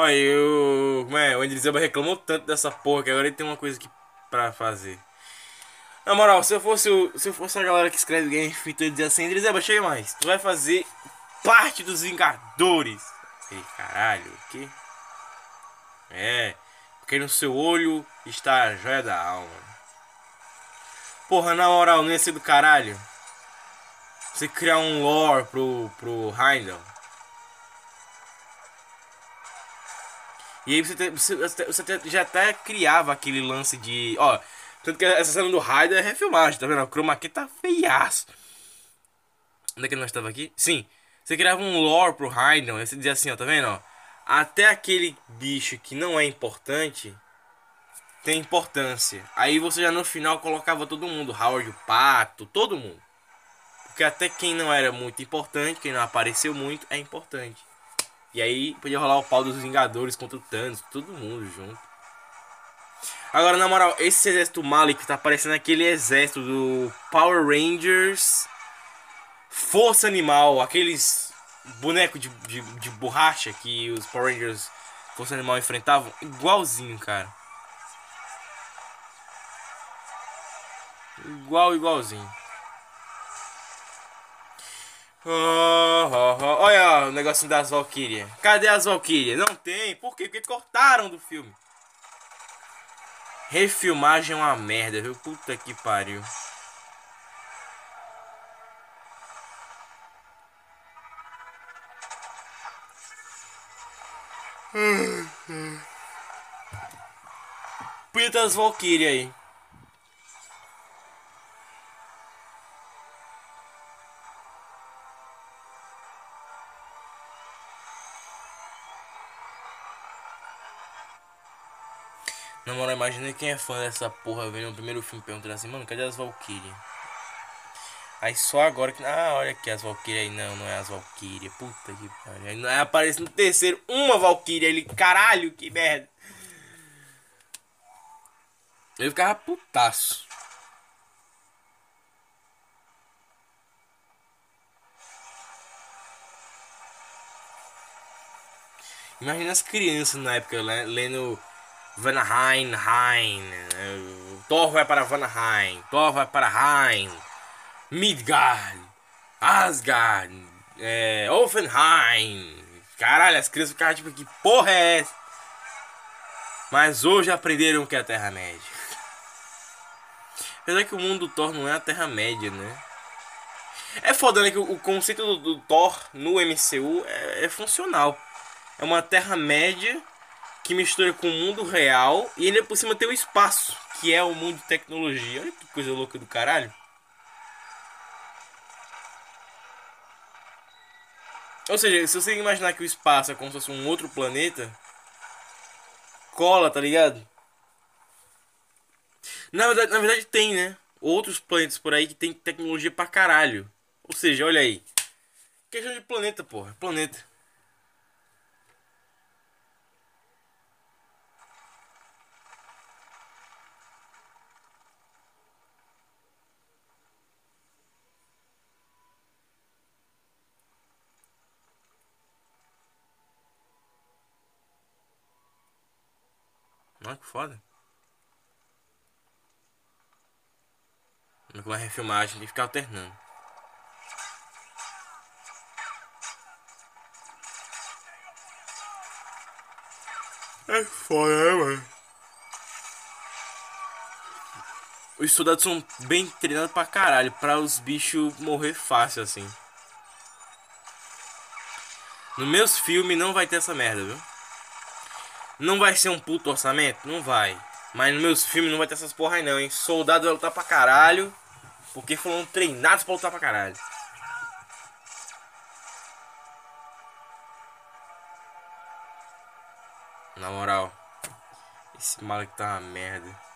Olha, eu. Como é? O Idris Elba reclamou tanto dessa porra que agora ele tem uma coisa aqui pra fazer. Na moral, se eu fosse o, se eu fosse a galera que escreve Game Fit, eu ia dizer assim, Idris Elba, chega mais. Tu vai fazer parte dos Vingadores. Ei, caralho, o quê? É, porque no seu olho está a joia da alma. Porra, na moral, não ia ser do caralho? Você criar um lore pro, pro Heimdall. E aí você, te- você, você- até- já até criava aquele lance de. Ó, tanto que essa cena do Raiden é refilmagem, tá vendo? O chroma key tá feiaço. Onde é que nós estava aqui? Sim. Você criava um lore pro Raiden, aí você dizia assim, ó, tá vendo? Até aquele bicho que não é importante tem importância. Aí você já no final colocava todo mundo, Howard o Pato, todo mundo. Porque até quem não era muito importante, quem não apareceu muito, é importante. E aí podia rolar o pau dos Vingadores contra o Thanos, todo mundo junto. Agora, na moral, esse exército Malik tá parecendo aquele exército do Power Rangers Força Animal, aqueles bonecos de, de, de borracha que os Power Rangers Força Animal enfrentavam, igualzinho, cara. Igual, igualzinho. Oh, oh, oh. Olha o negocinho das Valkyrias. Cadê as Valkyrias? Não tem. Por quê? Porque cortaram do filme. Refilmagem é uma merda, viu? Puta que pariu. Podia ter as Valkyrie aí. Imagina quem é fã dessa porra vendo o primeiro filme perguntando assim, mano, cadê as Valkyrie? Aí só agora que. Ah, olha aqui as Valkyrie aí. Não, não é as Valkyrie. Puta que pariu. Aí aparece no terceiro uma Valkyrie ali. Caralho, que merda. Eu ficava putaço. Imagina as crianças na época né, lendo Vanaheim, Hein, Thor vai para Vanaheim, Thor vai para Hein, Midgard, Asgard, é, Offenheim. Caralho, as crianças ficavam tipo, que porra é essa? Mas hoje aprenderam que é a Terra-média. Apesar que o mundo do Thor não é a Terra-média, né? É foda, né? Que o conceito do, do, Thor no MCU é, é funcional. É uma Terra-média que mistura com o mundo real e ainda por cima tem o espaço, que é o mundo de tecnologia. Olha que coisa louca do caralho. Ou seja, se você imaginar que o espaço é como se fosse um outro planeta, cola, tá ligado? Na verdade, na verdade tem, né? Outros planetas por aí que tem tecnologia pra caralho. Ou seja, olha aí. Questão de planeta, porra. Planeta. Olha que foda. Com a refilmagem que ficar alternando. É foda, né, mano? Os soldados são bem treinados pra caralho, pra os bichos morrer fácil assim. Nos meus filmes não vai ter essa merda, viu? Não vai ser um puto orçamento? Não vai. Mas nos meus filmes não vai ter essas porra aí não, hein? Soldado vai lutar pra caralho. Porque foram treinados pra lutar pra caralho. Na moral. Esse maluco tá uma merda.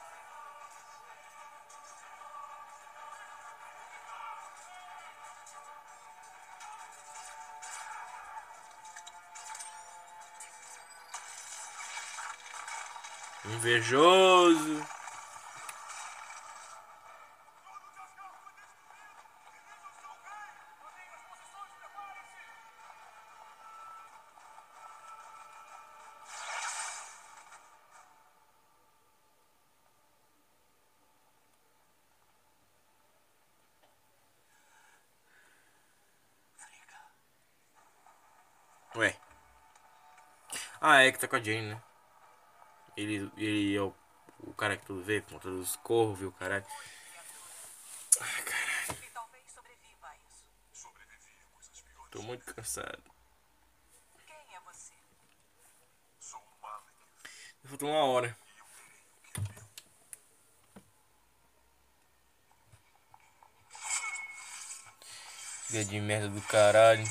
Invejoso. Ué. Ah, é que tá com a Jane, né? Ele, ele é o, o cara que tudo vê, com todos os corvos e o caralho. Ai, caralho. Tô muito cansado. Quem é você? Sou um Malek. Faltou uma hora. Filha de merda do caralho.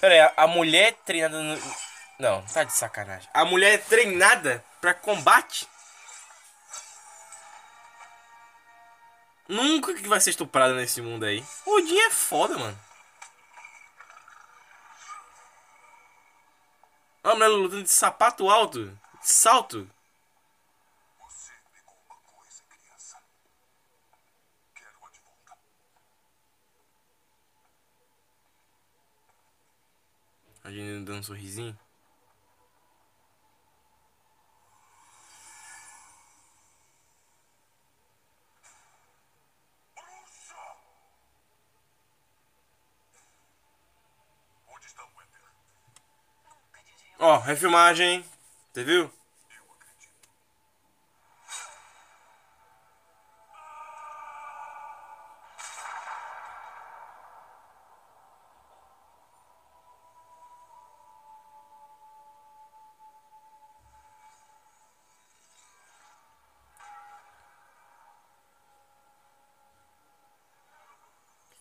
Pera aí, a, a mulher treinada no. Não, tá de sacanagem. A mulher é treinada pra combate? Nunca que vai ser estuprada nesse mundo aí. Odin é foda, mano. A mulher lutando de sapato alto. De salto. A gente dando um sorrisinho. Ó, oh, refilmagem, Você viu?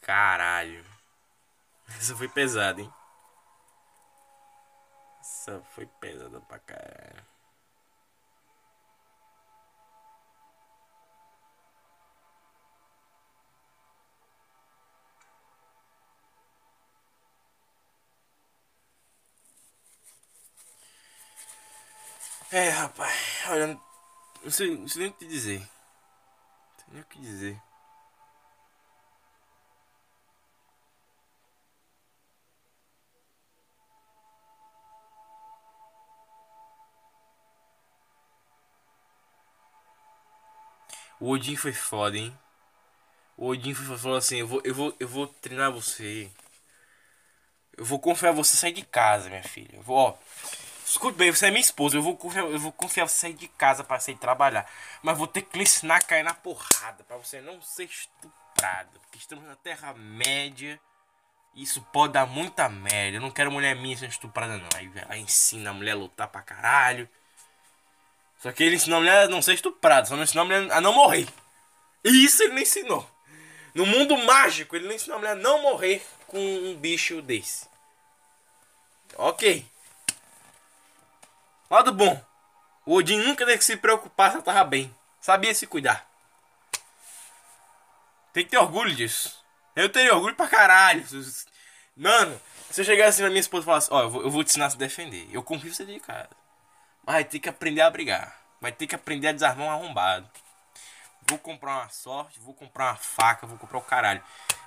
Caralho. Isso foi pesado, hein? Essa foi pesada pra caralho. É, rapaz, olha, não sei, não sei nem o que dizer. Não sei nem o que dizer. O Odin foi foda, hein? O Odin foi, falou assim: eu vou, eu, vou, eu vou treinar você. Eu vou confiar você sair de casa, minha filha. Eu vou, ó. Escute bem, você é minha esposa. Eu vou confiar, eu vou confiar você sair de casa para sair trabalhar. Mas vou ter que lhe ensinar a cair na porrada. para você não ser estuprada. Porque estamos na Terra-média. Isso pode dar muita merda. Eu não quero mulher minha sendo estuprada, não. Aí ela ensina a mulher a lutar pra caralho. Só que ele ensinou a mulher a não ser estuprada. Só não ensinou a mulher a não morrer. E isso ele não ensinou. No mundo mágico, ele não ensinou a mulher a não morrer com um bicho desse. Ok. Lado bom. O Odin nunca teve que se preocupar se ela tava bem. Sabia se cuidar. Tem que ter orgulho disso. Eu teria orgulho pra caralho. Mano, se eu chegasse pra minha esposa e falasse, ó, eu, vou, eu vou te ensinar a se defender. Eu confio você de casa. Vai ter que aprender a brigar. Vai ter que aprender a desarmar um arrombado. Vou comprar uma sorte, vou comprar uma faca, vou comprar o caralho.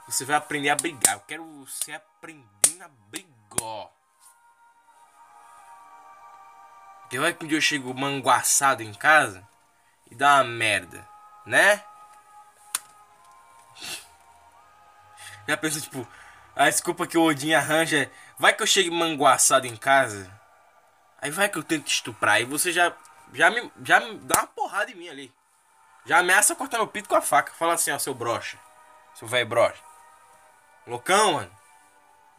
Você vai aprender a brigar. Eu quero você aprendendo a brigar. Porque vai que um dia eu chego manguaçado em casa e dá uma merda, né? Já pensa, tipo, a desculpa que o Odin arranja é, vai que eu chegue manguaçado em casa, aí vai que eu tento estuprar, e você já, já, me, já me dá uma porrada em mim ali. Já ameaça cortar meu pito com a faca. Fala assim, ó, seu brocha. Seu velho brocha. Loucão, mano.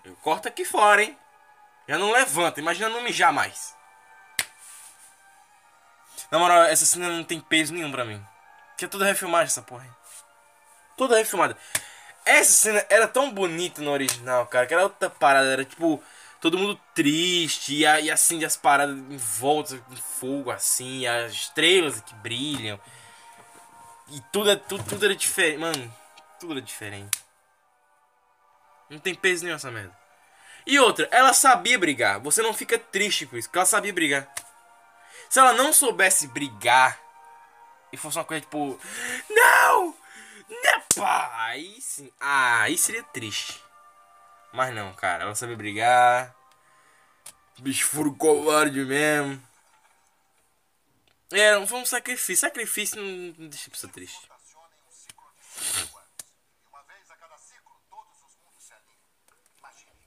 Eu corto aqui fora, hein? Já não levanta. Imagina não mijar mais. Na moral, essa cena não tem peso nenhum pra mim. Que é toda refilmagem essa porra. Toda refilmada. Essa cena era tão bonita no original, cara, que era outra parada. Era tipo, todo mundo triste. E, e assim, as paradas em volta, em fogo, assim. As estrelas que brilham. E tudo, é, tudo, tudo era diferente. Mano, tudo era diferente. Não tem peso nenhum essa merda. E outra, ela sabia brigar. Você não fica triste por isso, porque ela sabia brigar. Se ela não soubesse brigar e fosse uma coisa tipo, não, não, aí sim, ah, aí seria triste. Mas não, cara, ela sabia brigar. Bicho furo covarde mesmo. É, foi um sacrifício. Sacrifício não, deixa a pessoa triste.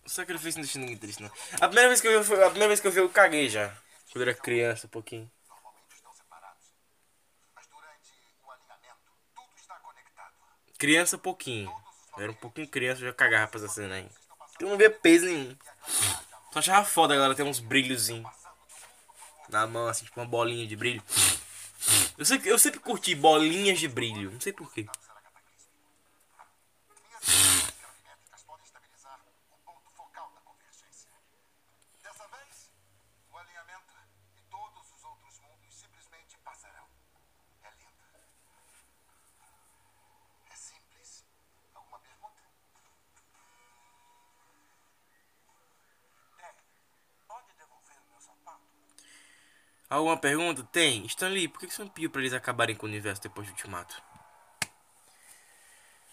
O sacrifício não deixa ninguém triste, não. A primeira vez que eu vi, a primeira vez que eu vi, eu caguei já. Quando era criança, um pouquinho. Criança, pouquinho. Eu era um pouquinho criança, eu já cagava pra essa cena aí. Eu não via peso nenhum. Só achava foda agora ter uns brilhozinhos. Na mão, assim, tipo uma bolinha de brilho. Eu sempre, eu sempre curti bolinhas de brilho. Não sei porquê. Minhas habilidades gravimétricas podem estabilizar o ponto focal da convergência. Dessa vez, o alinhamento e todos os outros mundos simplesmente passarão. É lindo. É simples. Alguma pergunta? Tem. Pode devolver o meu sapato? Alguma pergunta? Tem. Stanley, por que você não pediu pra eles acabarem com o universo depois do ultimato?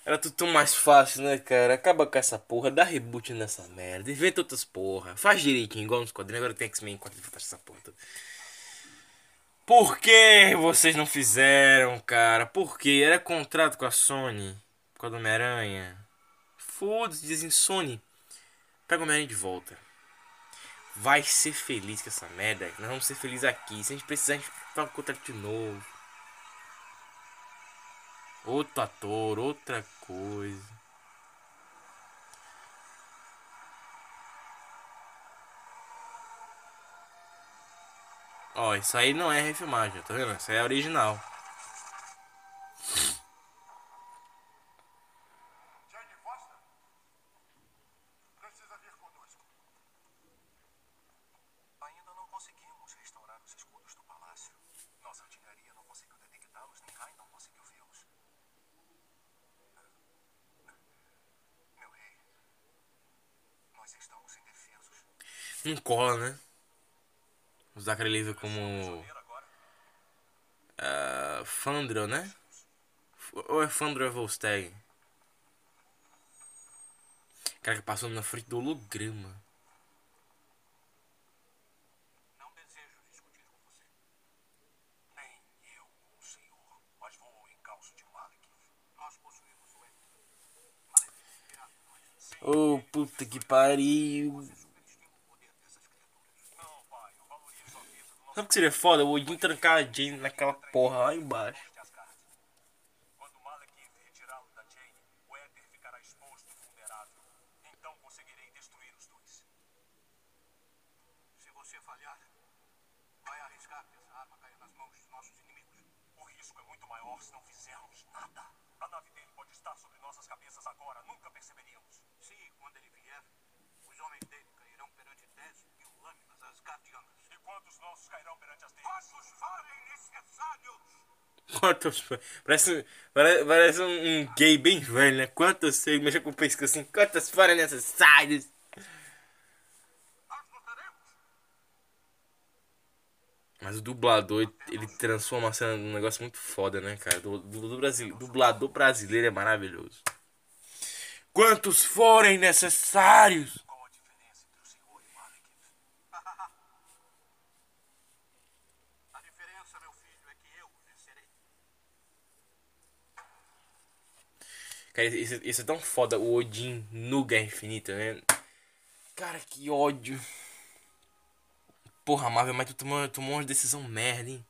Era tudo tão mais fácil, né, cara? Acaba com essa porra, dá reboot nessa merda, inventa outras porra, faz direitinho, igual nos quadrinhos. Agora tem X-Men 4 essa porra. Por que vocês não fizeram, cara? Por que? Era contrato com a Sony, com a Homem-Aranha. Foda-se, dizem Sony. Pega o Homem-Aranha de volta. Vai ser feliz com essa merda. Nós vamos ser felizes aqui. Se a gente precisar, a gente faz um contrato de novo. Outro ator, outra coisa. Ó, isso aí não é refilmagem, tá vendo? Isso aí é original. Não cola, né? Usar aquele livro como. Uh, Fandro, né? Ou é Fandro ou é? Cara que passou na frente do holograma. Não desejo discutir com Sabe o que seria foda? O Odin trancar a Jane naquela porra lá embaixo. Se se agora, nunca perceberíamos. Sim, quando ele vier, os homens dele cairão perante asgardianas. E quantos nossos cairão perante as deles? Quantos forem necessários! Quantos. Parece, parece, parece um, um gay bem velho, né? Quantos sei, mexe com o pescoço assim. Quantas necessárias? Nós lutaremos! Mas o dublador, ele transforma a cena num negócio muito foda, né, cara? Do, do, do Brasil, dublador brasileiro é maravilhoso. Quantos forem necessários? Qual a diferença entre o senhor e Malekith? a diferença, meu filho, é que eu vencerei. Cara, isso, isso é tão foda, o Odin no Guerra Infinita, né? Cara, que ódio. Porra, Marvel, mas tu tomou, tomou uma decisão merda, hein?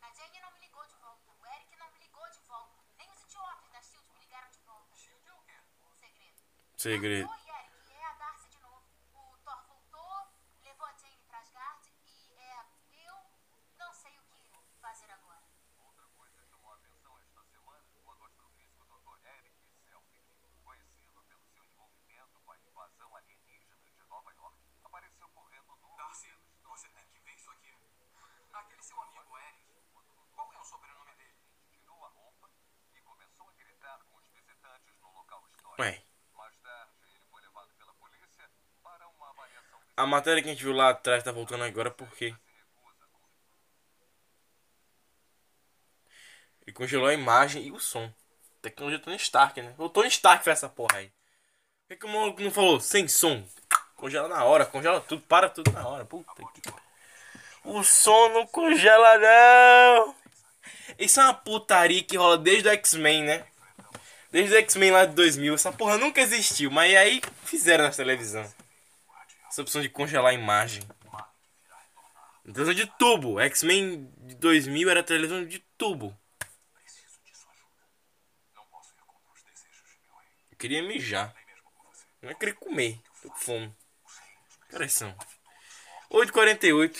A Jane não me ligou de volta. O Eric não me ligou de volta. Nem os idiotas da SHIELD me ligaram de volta. SHIELD é o quê? Segredo. Segredo. Oi, Eric. É a Darcy de novo. O Thor voltou, levou a Jane pra Asgard e é... Eu não sei o que fazer agora. Outra coisa que chamou a atenção esta semana quando o astrofísico Dr. Eric Selfick, conhecido pelo seu envolvimento com a invasão alienígena de Nova York, apareceu correndo no. Darcy, você tem que ver isso aqui. Aquele seu amigo, Eric. Qual é o sobrenome dele? Tirou a roupa e começou a gritar com os visitantes no local histórico. Ué, Mais tarde, ele foi levado pela polícia para uma avaliação de a matéria que a gente viu lá atrás tá voltando agora porque ele congelou a imagem e o som. Tecnologia Tony Stark, né? O Tony Stark fez essa porra aí. Por que, que o maluco não falou sem som? Congela na hora, congela tudo, para tudo na hora. Puta que. O som não congela, não! Isso é uma putaria que rola desde o X-Men, né? Desde o X-Men lá de 2000. Essa porra nunca existiu, mas aí fizeram na televisão. Essa opção de congelar a imagem. Televisão de tubo. X-Men de 2000 era televisão de tubo. Eu queria mijar. Não é querer comer. Tô com fome. Que horas são? 8h48.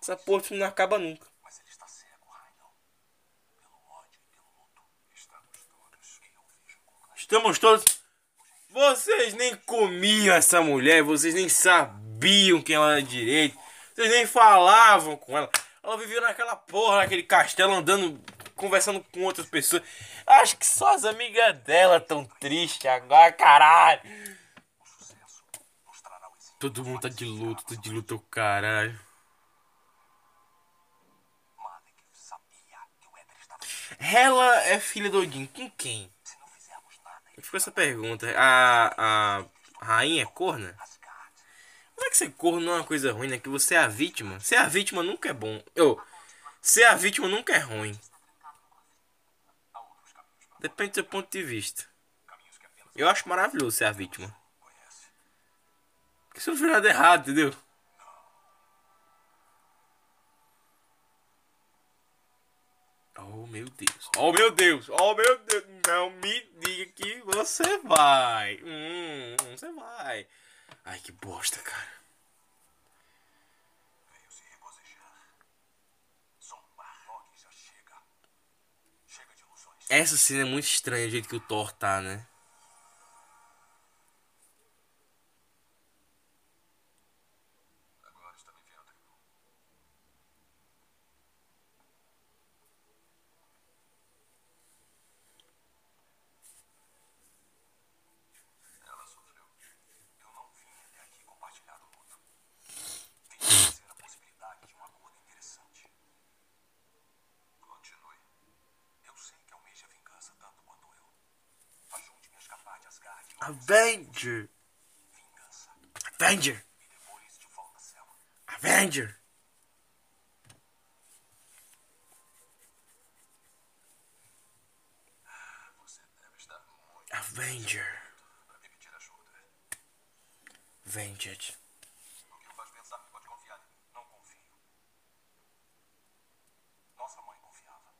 Essa porra não acaba nunca. Mas ele está cego, Reinald. Pelo ódio e pelo luto. Estamos todos que eu vejo com claridade. Estamos todos. Vocês nem comiam essa mulher, vocês nem sabiam quem ela era direito, vocês nem falavam com ela. Ela vivia naquela porra, naquele castelo, andando, conversando com outras pessoas. Acho que só as amigas dela tão tristes agora, caralho. Todo mundo tá de luto, tá de luto, caralho. Ela é filha do Odin, com quem? Se não fizermos nada, ele Ficou essa pergunta. A, a rainha é corna? Como é que ser corno não é uma coisa ruim, né? Que você é a vítima. Ser a vítima nunca é bom. Eu, ser a vítima nunca é ruim. Depende do seu ponto de vista. Eu acho maravilhoso ser a vítima. Porque se não fizer nada errado, entendeu? Oh meu Deus. Oh meu Deus. Oh meu Deus. Não me diga que você vai. Hum, você vai. Ai que bosta, cara. Veio se regozijar. Zombar. Loki já chega. Chega de ilusões. Essa cena é muito estranha, o jeito que o Thor tá, né? Agora está me vendo, irmão. Ela sofreu. Eu não vim até aqui compartilhar do Avenger. vingança. Avenger. E depois de volta, Selma. Avenger. Você deve estar muito Avenger. para me pedir ajuda. Avenged. O que o faz pensar que pode confiar em mim? Não confio. Nossa mãe confiava.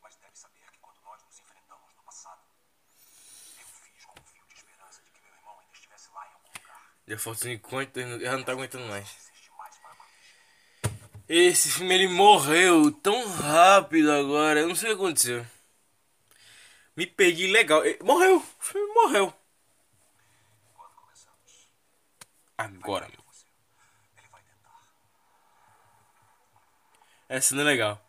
Mas deve saber que quando nós nos enfrentamos no passado, eu fiz com um fio de esperança de que meu irmão ainda estivesse lá em algum lugar. Já faltam 50, eu não tô aguentando mais. Esse filme ele morreu tão rápido agora. Eu não sei o que aconteceu. Me perdi legal. Ele- Morreu. O filme morreu. Agora. Essa não é legal.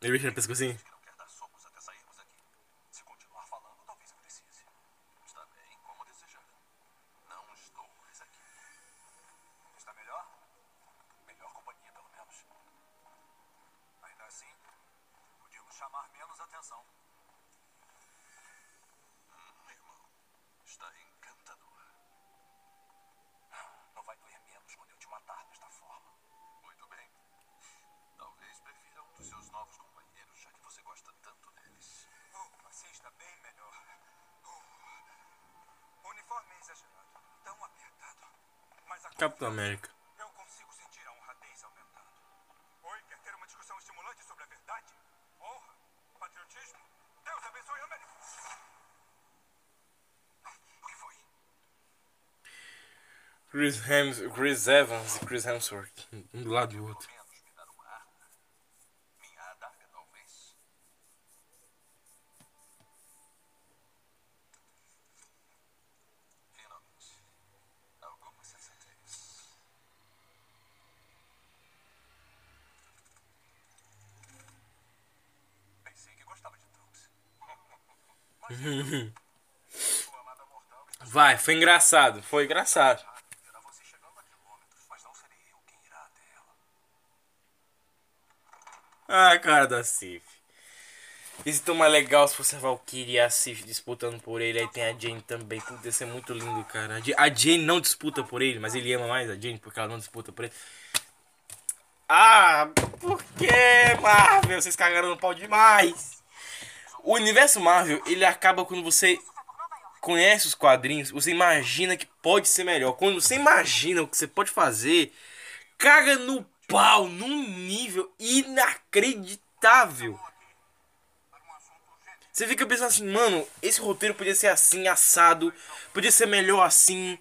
Ele mexendo no pescocinho. que não quer dar socos até sairmos aqui. Se continuar falando, talvez eu precise. Está bem, como desejar. Não estou mais aqui. Está melhor? Melhor companhia, pelo menos. Ainda assim, podíamos chamar menos atenção. Hum, irmão, está encantador. Não vai doer menos quando eu te matar desta forma. Muito bem. Talvez prefira um dos seus novos companheiros, já que você gosta tanto deles. Oh, assim está bem melhor. Oh, o uniforme é exagerado, tão apertado. Mas a Capitão América. eu consigo sentir a honradez aumentando. Oi, quer ter uma discussão estimulante sobre a verdade? Honra? Patriotismo? Deus abençoe a América! O que foi? Chris, Hems, Chris Evans e Chris Hemsworth. Um do lado do outro. menos me dar uma arma. Minha adaga, talvez. Finalmente. Alguma sensatez. Pensei que gostava de Trunks. Mas sua amada mortal está Vai, foi engraçado. Foi engraçado. Verá você chegando a quilômetros, mas não serei eu quem irá até ela. Ah, cara da Sif. Isso tão mais legal se fosse a Valkyrie e a Sif disputando por ele. Aí tem a Jane também. Puta, ia ser muito lindo, cara. A Jane não disputa por ele, mas ele ama mais a Jane porque ela não disputa por ele. Ah, por que, Marvel? Vocês cagaram no pau demais. O universo Marvel, ele acaba quando você conhece os quadrinhos, você imagina que pode ser melhor. Quando você imagina o que você pode fazer, caga no pau num nível inacreditável. Você fica pensando assim, mano, esse roteiro podia ser assim, assado, podia ser melhor assim.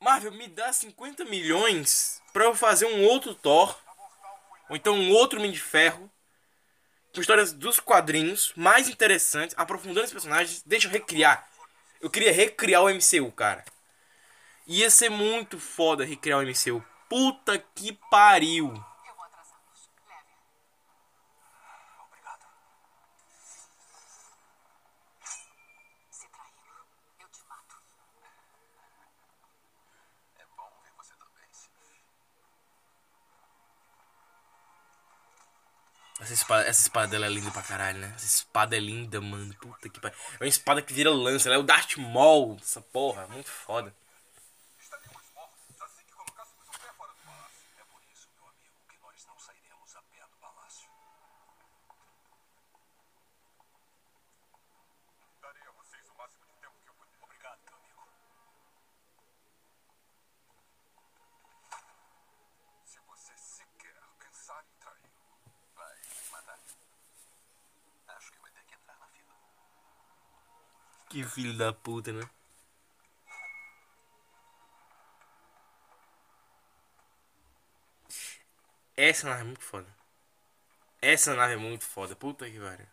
Marvel, me dá 50 milhões pra eu fazer um outro Thor, ou então um outro Homem de Ferro, com histórias dos quadrinhos mais interessantes, aprofundando os personagens, deixa eu recriar. Eu queria recriar o MCU, cara. Ia ser muito foda recriar o MCU. Puta que pariu. É. Essa espada, essa espada dela é linda pra caralho, né? Essa espada é linda, mano. Puta que pariu. É uma espada que vira lança. Ela é o Darth Maul dessa porra. Muito foda. Estaríamos mortos assim que colocássemos o pé fora do palácio. É por isso, meu amigo, que nós não sairemos a pé do palácio. Darei a vocês o máximo de tempo que eu puder. Obrigado, meu amigo. Se você sequer pensar em traí-lo, vai me matar. Acho que vai ter que entrar na fila. Que filho da puta, né? Essa nave é muito foda. Essa nave é muito foda. Puta que pariu.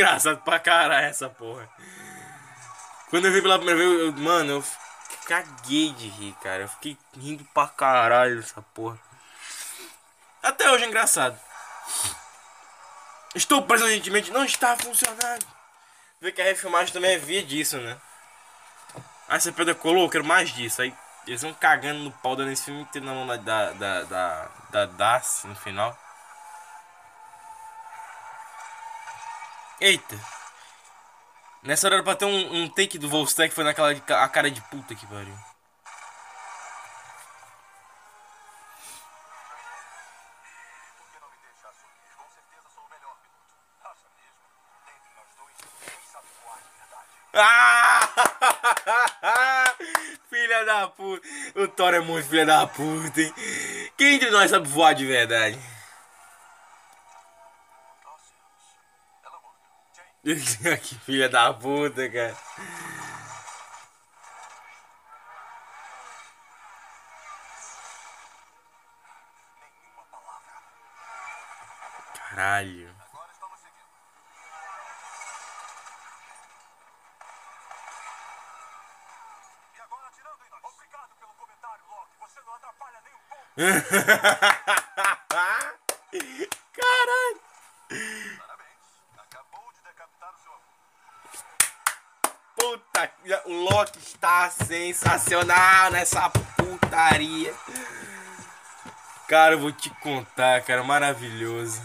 Engraçado pra caralho essa porra. Quando eu vi pela primeira vez, eu, mano, eu caguei de rir, cara. Eu fiquei rindo pra caralho dessa porra. Até hoje é engraçado. Estou preso não está funcionando. Vê que a refilmagem também é via disso, né? Aí você pega colou, eu quero mais disso. Aí eles vão cagando no pau dando esse filme inteiro na mão da, da, da, da, da Darcy no final. Eita! Nessa hora era pra ter um, um take do Volstack foi naquela de a cara de puta que pariu. Ah! filha da puta. O Thor é muito filha da puta, hein? Quem de nós sabe voar de verdade? que filha da puta, cara. Caralho. E. Obrigado pelo comentário, Loki. Você não atrapalha nem um pouco. Caralho. Parabéns. Acabou de decapitar o seu avô. Puta, que- o Loki está sensacional nessa putaria. Cara, eu vou te contar, cara, maravilhoso.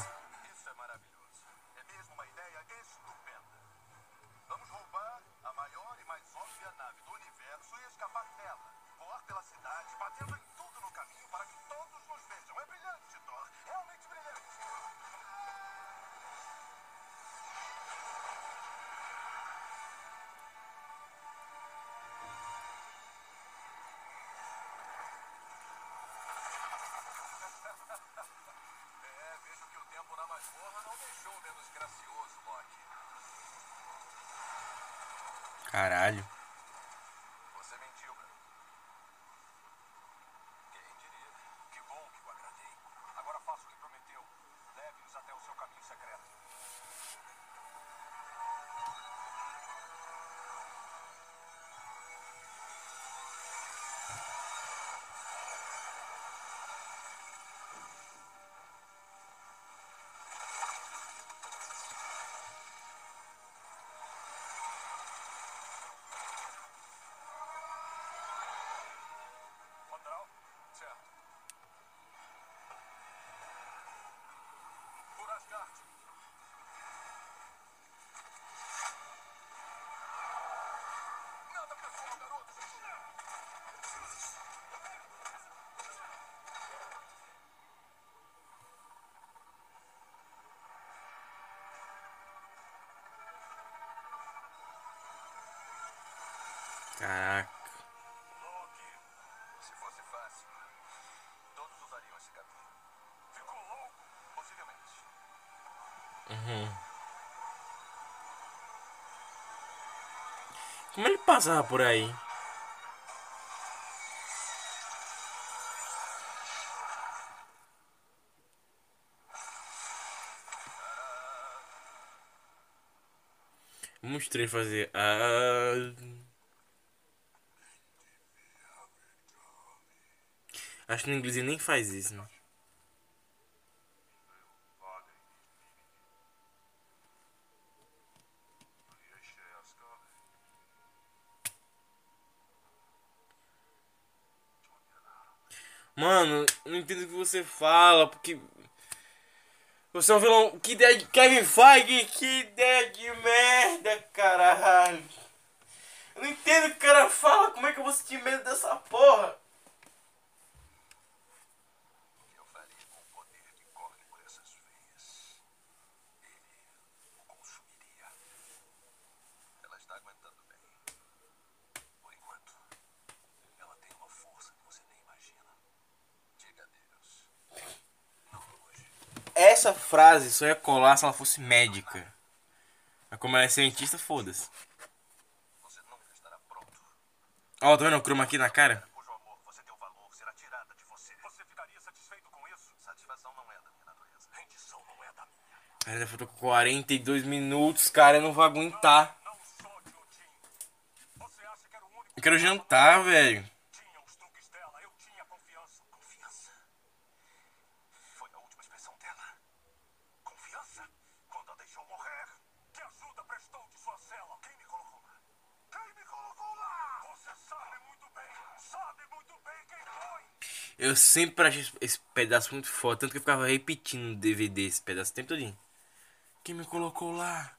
Caraca. Se fosse fácil, todos usariam esse caminho. Ficou louco? Possivelmente. Como ele passava por aí? Vamos três fazer. Ah... Acho que no inglês ele nem faz isso, né? Mano, eu não entendo o que você fala, porque. Você é um vilão. Que ideia de Kevin Feige? Que ideia de merda, caralho. Eu não entendo o que o cara fala, como é que eu vou sentir medo dessa porra? O que eu faria com o poder que corre por essas veias? Ele o consumiria. Ela está aguentando bem. Por enquanto, ela tem uma força que você nem imagina. Diga adeus. Não hoje. Essa frase só ia colar se ela fosse médica. Mas como ela é cientista, foda-se. Você nunca estará pronto. Ó, tá vendo o croma aqui na cara? Não é é ainda faltou 42 minutos, cara. Eu não vou aguentar. Eu quero jantar, velho. Eu sempre achei esse- pedaço muito foda. Tanto que eu ficava repetindo no DVD esse pedaço o tempo todinho. Quem me colocou lá?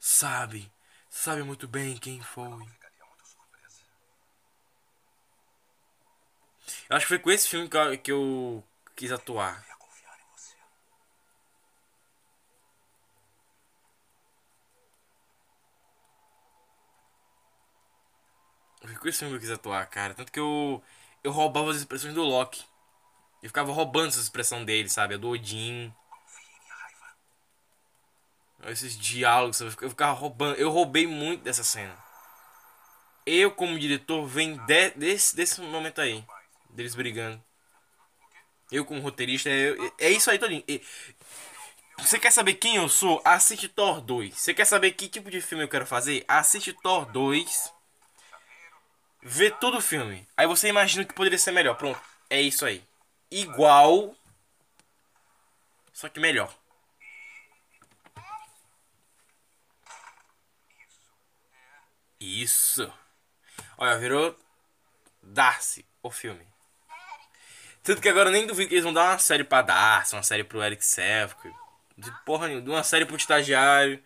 Sabe. Sabe muito bem quem foi. Eu acho que foi com esse filme que eu, que eu quis atuar. Foi com esse filme que eu quis atuar, cara. Tanto que eu, eu roubava as expressões do Loki. Eu ficava roubando essa expressão dele, sabe? A do Odin. Esses diálogos, eu ficava roubando. Eu roubei muito dessa cena. Eu, como diretor, vem de- desse, desse momento aí. Deles brigando. Eu, como roteirista, é, é isso aí, Todinho. E- Você quer saber quem eu sou? Assiste Thor 2. Você quer saber que tipo de filme eu quero fazer? Assiste Thor 2. Vê todo o filme. Aí você imagina que poderia ser melhor. Pronto. É isso aí. Igual. Só que melhor. Isso. Olha, virou Darcy, o filme. Tanto que agora eu nem duvido que eles vão dar uma série pra Darcy, uma série pro Eric Selfie. De porra nenhuma. Uma série pro estagiário.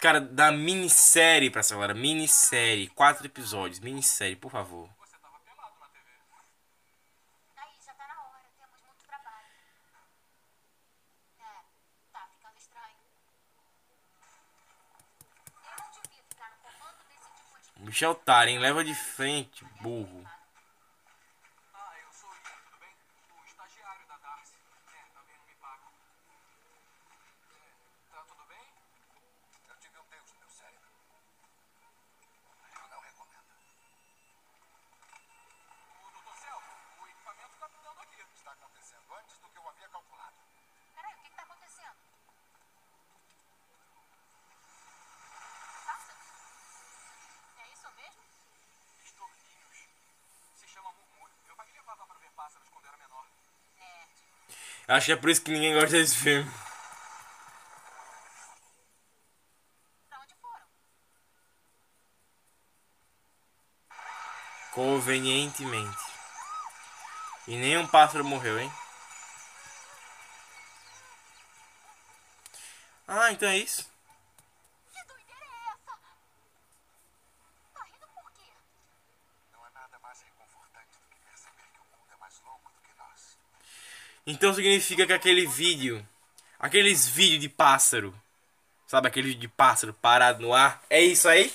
Cara, da minissérie pra essa galera. Minissérie. Quatro episódios. Minissérie, por favor. Você tava pelado na TV. Aí, já tá na hora, temos muito trabalho. É, tá ficando estranho. Eu não devia ficar no comando desse tipo de. Michel Taren, leva de frente, burro. Ah, eu sou o Ian, tudo bem? O estagiário da Darcy. É, também não me pagam. É, tá tudo bem? Eu tive um Deus no meu cérebro. Eu não recomendo. O Dr. Selvo, o equipamento tá mudando aqui. Está acontecendo antes do que eu havia calculado. Peraí, o que que tá acontecendo? Passa. É isso mesmo? Estorninhos. Se chama murmúrio. Meu pai me levava para ver pássaros quando era menor. Nerd. Acho que é por isso que ninguém gosta desse filme. Convenientemente. E nenhum pássaro morreu, hein? Ah, então é isso. Que doideira é essa? Tá rindo por quê? Não há nada mais reconfortante do que perceber que o mundo é mais louco do que nós. Então significa que aquele vídeo, aqueles vídeos de pássaro, sabe aquele vídeo de pássaro parado no ar, é isso aí?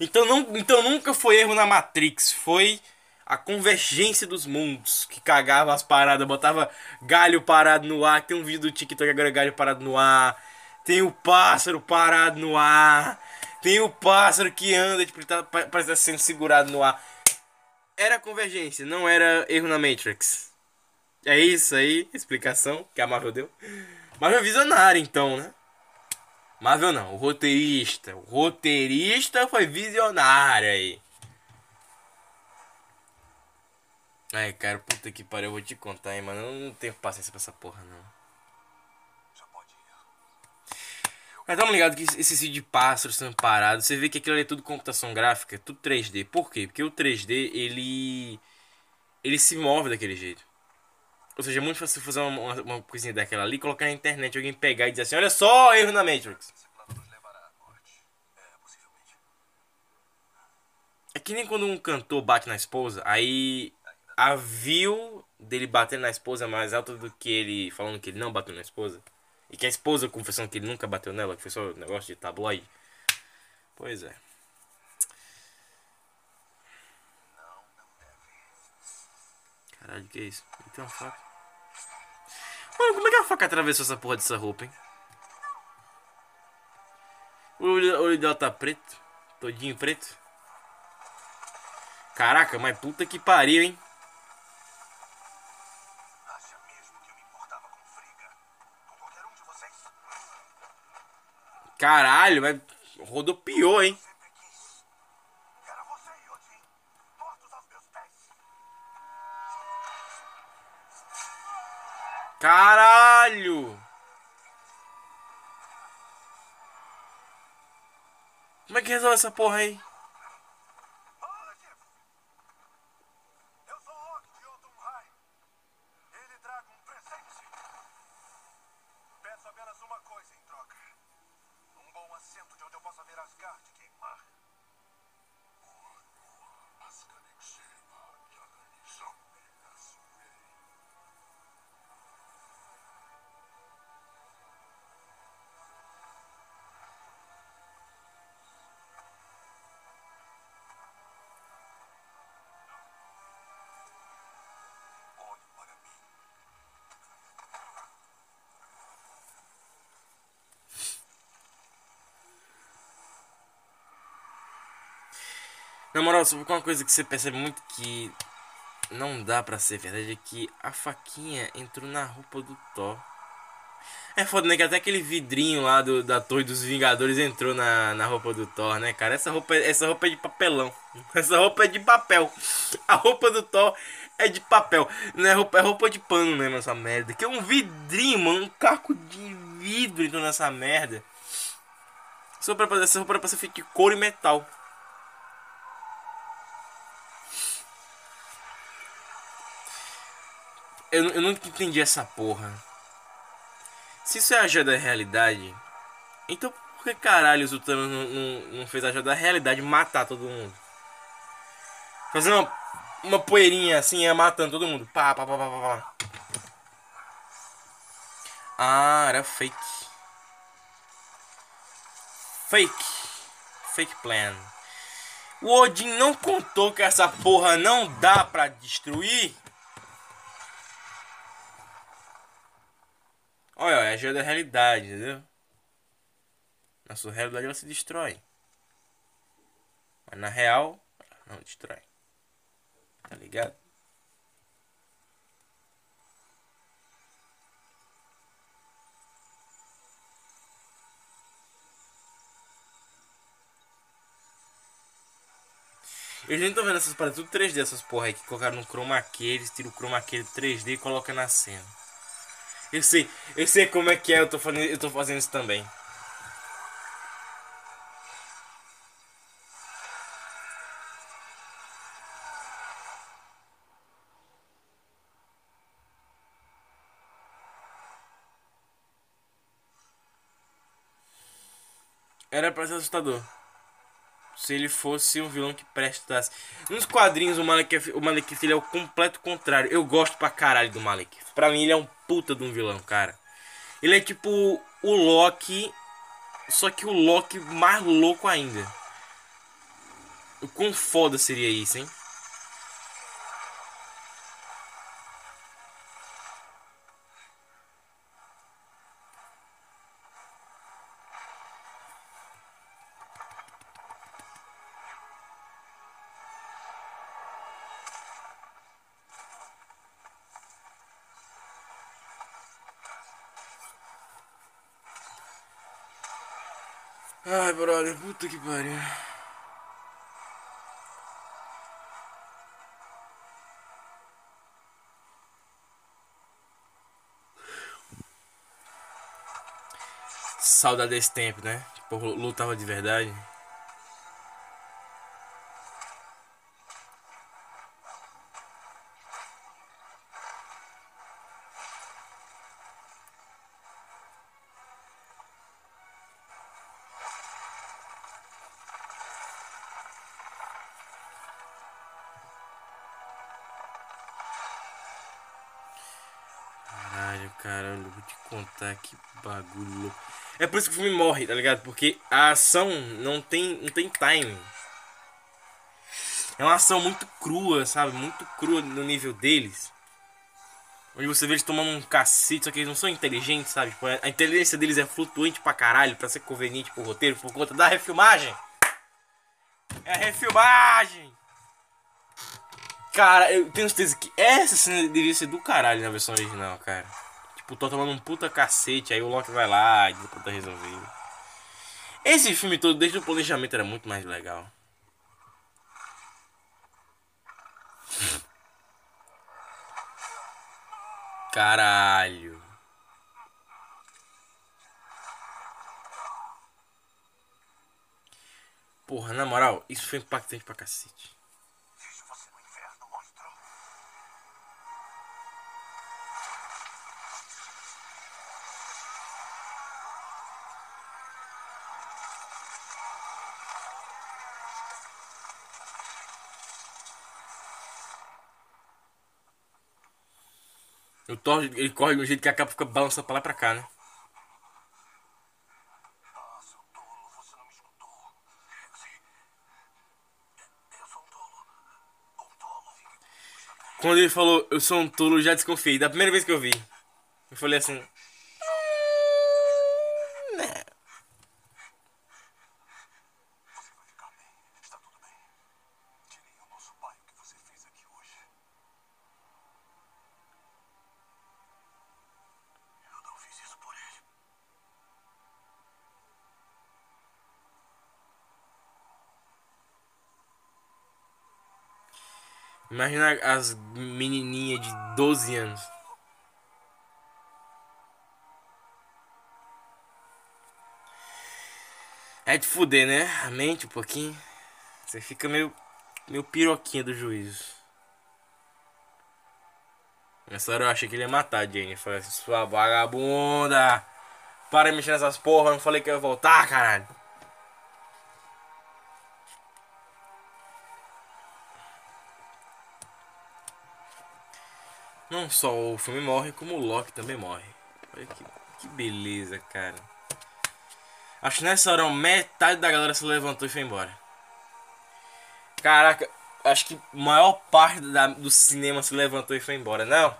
Então, não, então nunca foi erro na Matrix, foi a convergência dos mundos que cagava as paradas, botava galho parado no ar. Tem um vídeo do TikTok agora galho parado no ar. Tem o pássaro parado no ar. Tem o pássaro que anda, tipo, tá, pa- parece que tá sendo segurado no ar. Era convergência, não era erro na Matrix. É isso aí, explicação que a Marvel deu. Marvel é visionário, então, né? Marvel não, o roteirista. O roteirista foi visionário aí. Ai, cara, puta que pariu, eu vou te contar, hein, mano. Eu não tenho paciência pra essa porra, não. Já pode ir. Mas tamo ligado que esse vídeo de pássaros sendo parados, você vê que aquilo ali é tudo computação gráfica, é tudo 3D. Por quê? Porque o 3D, ele. Ele se move daquele jeito. Ou seja, é muito fácil fazer uma, uma, coisinha daquela ali, colocar na internet, alguém pegar e dizer assim: olha só, erro na Matrix. É, que nem quando um cantor bate na esposa, aí a view dele batendo na esposa é mais alta do que ele falando que ele não bateu na esposa. E que a esposa confessando que ele nunca bateu nela, que foi só um negócio de tabloide. Pois é. Não, não deve. Caralho, que é isso? Ele tem uma faca. Mano, como é que a faca atravessou essa porra dessa roupa, hein? O olho, dela tá preto. Todinho preto. Caraca, mas puta que pariu, hein? Caralho, mas rodopiou, hein? Caralho! Como é que resolve essa porra aí? Na moral, só uma coisa que você percebe muito que não dá pra ser verdade é que a faquinha entrou na roupa do Thor. É foda, né? Que até aquele vidrinho lá do, da Torre dos Vingadores entrou na, na roupa do Thor, né, cara? Essa roupa, essa roupa é de papelão. Essa roupa é de papel. A roupa do Thor é de papel. Não é roupa, é roupa de pano mesmo, essa merda. Que é um vidrinho, mano. Um caco de vidro entrou nessa merda. Essa roupa, essa roupa era pra ser feita de couro e metal. Eu, eu nunca entendi essa porra. Se isso é a joia da realidade, então por que caralho o Thanos não, não, não fez a joia da realidade matar todo mundo? Fazer uma, uma poeirinha assim, ia matando todo mundo. Pá, pá, pá, pá, pá. Ah, era fake. Fake. Fake plan. O Odin não contou que essa porra não dá pra destruir. Olha, é a joia da realidade, entendeu? Na sua realidade ela se destrói. Mas na real, ela não destrói. Tá ligado? Eu nem tô vendo essas paradas tudo 3D, essas porra aí que colocaram no chroma key, eles tiram o chroma key 3D e colocam na cena. Eu sei, eu sei como é que é, eu tô fazendo, eu tô fazendo isso também. Era pra ser assustador. Se ele fosse um vilão que prestasse. Nos quadrinhos, o Malekith, o Malekith ele é o completo contrário. Eu gosto pra caralho do Malekith. Pra mim, ele é um puta de um vilão, cara. Ele é tipo o Loki. Só que o Loki mais louco ainda. O quão foda seria isso, hein? Puta que pariu. Saudade desse tempo, né? Tipo, lutava de verdade. Que bagulho louco. É por isso que o filme morre, tá ligado? Porque a ação não tem, não tem time. É uma ação muito crua, sabe? Muito crua no nível deles. Onde você vê eles tomando um cacete, só que eles não são inteligentes, sabe? Tipo, a inteligência deles é flutuante pra caralho, pra ser conveniente pro roteiro, por conta da refilmagem. É a refilmagem! Cara, eu tenho certeza que essa cena devia ser do caralho na versão original, cara. Tipo, tô tomando um puta cacete, aí o Loki vai lá e puta resolver. Esse filme todo, desde o planejamento, era muito mais legal. Caralho. Porra, na moral, isso foi impactante pra cacete. O Thor, ele corre de um jeito que a capa fica balançando pra lá e pra cá, né? Eu. Quando ele falou, eu sou um tolo, eu já desconfiei. Da primeira vez que eu vi. Eu falei assim. Imagina as menininhas de 12 anos. É de fuder, né? A mente um pouquinho. Você fica meio, meio piroquinha do juízo. Nessa hora eu achei que ele ia matar a Jane. Eu falei assim, sua vagabunda! Para de mexer nessas porra, eu não falei que eu ia voltar, caralho. Só o filme morre, como o Loki também morre. Olha que, que beleza, cara. Acho que nessa hora metade da galera se levantou e foi embora. Caraca, acho que a maior parte da- do cinema se levantou e foi embora. Não,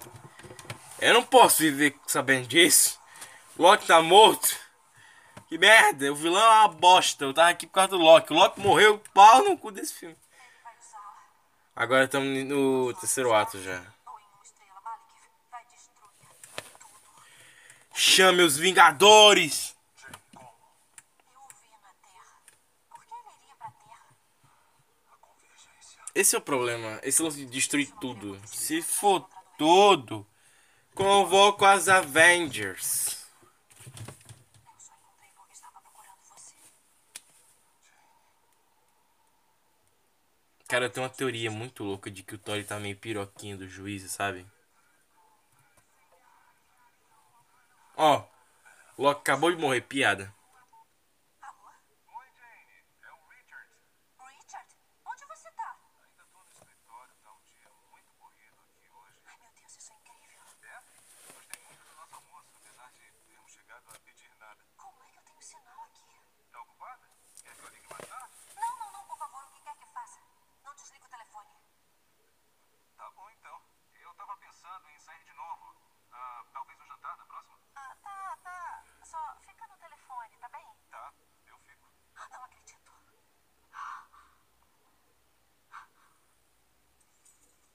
eu não posso viver sabendo disso. Loki tá morto. Que merda, o vilão é uma bosta. Eu tava aqui por causa do Loki. O Loki morreu, pau no cu desse filme. Agora estamos no terceiro ato já. Ou em uma estrela, Malik. Vai destruir tudo. Chame os Vingadores! Eu o vi na Terra. Por que ele iria pra Terra? A convergência. Esse é o problema. Esse lance de destruir tudo. Se for tudo, convoco as Avengers. Cara, eu tenho uma teoria muito louca de que o Thor tá meio piroquinho do juízo, sabe? Ó, Loki acabou de morrer, piada. Oi, Jane. É o Richard. Richard, onde você tá? Ainda tô no escritório, tá um dia muito corrido aqui hoje. Ai, meu Deus, isso é incrível. É? Gostei muito do nosso almoço, apesar de termos chegado a pedir nada. Como é que eu tenho sinal aqui? Tá ocupada? Quer que eu ligue mais tarde? Não, não, não, por favor, o que quer que faça? Não desliga o telefone. Tá bom então. Eu tava pensando em sair de novo. Ah, talvez um jantar na próxima? Ah, tá, tá. Só fica no telefone, tá bem? Tá, eu fico. Ah, Não acredito.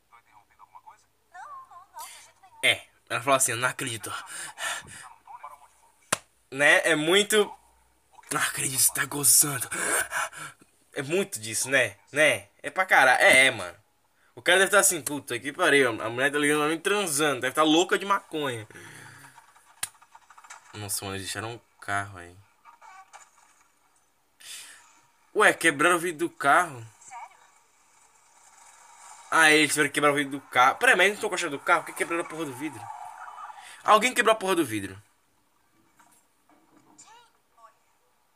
Tô interrompendo alguma coisa? Não, não, não, de jeito nenhum. É, ela falou assim, não acredito. Né? É muito. Não acredito, você tá gozando. É muito disso, né? Né? É pra caralho. É, é, mano. O cara deve estar assim, puta que pariu. A mulher tá ligando pra mim transando. Deve estar louca de maconha. Nossa, mano, eles deixaram um carro aí. Ué, quebraram o vidro do carro. Ah, eles tiveram que quebrar o vidro do carro. Peraí, mas eles não estão gostando do carro? Por que quebraram a porra do vidro? Alguém quebrou a porra do vidro. Jane,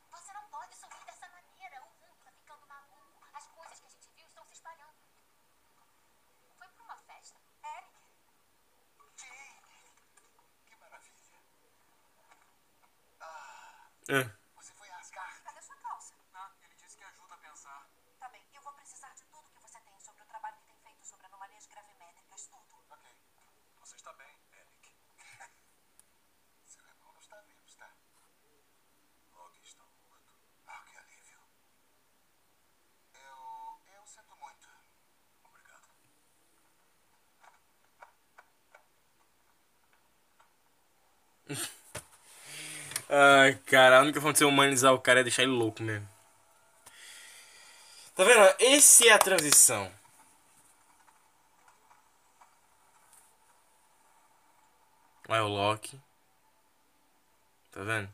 você não pode sorrir dessa maneira. O mundo tá ficando maluco. As coisas que a gente viu estão se espalhando. Foi pra uma festa? Eric, Jane! Que maravilha. Ah, Você foi rasgar. cadê sua calça? Ah, ele disse que ajuda a pensar. Tá bem, eu vou precisar de tudo que você tem sobre o trabalho que tem feito sobre anomalias gravimétricas, tudo. Ok. Você está bem, Eric. Seu irmão não está vivo, está? Loki está morto. Ah, que alívio. Eu. Eu sinto muito. Obrigado. Ai, cara, a única forma de você humanizar o cara é deixar ele louco mesmo. Tá vendo? Esse é a transição. Olha o Loki. Tá vendo?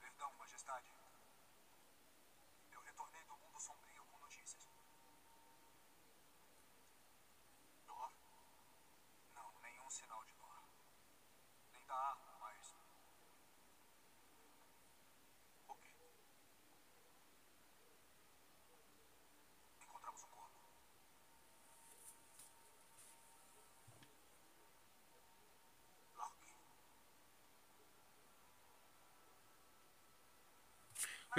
Perdão, majestade. Eu retornei do mundo sombrio com notícias. Dor? Não, nenhum sinal de dor. Nem da arma, mas. Ok. Encontramos um corpo. Loki.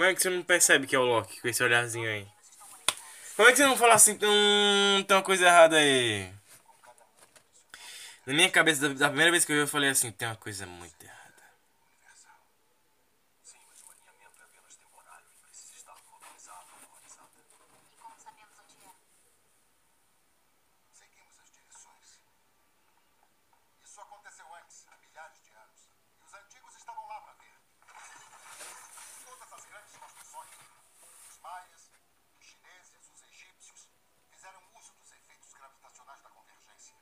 Como é que você não percebe que é o Loki com esse olharzinho aí? Como é que você não fala assim, hum, tem uma coisa errada aí? Na minha cabeça, da, primeira vez que eu vi, eu falei assim, tem uma coisa muito errada. Universal. Sim, mas o alinhamento é apenas temporário e precisa estar localizado ou localizada. E como sabemos onde é? Seguimos as direções. Isso aconteceu antes, há milhares de anos. E os antigos estavam lá para ver. Todas as grandes construções, os maias, os chineses, os egípcios, fizeram uso dos efeitos gravitacionais da convergência.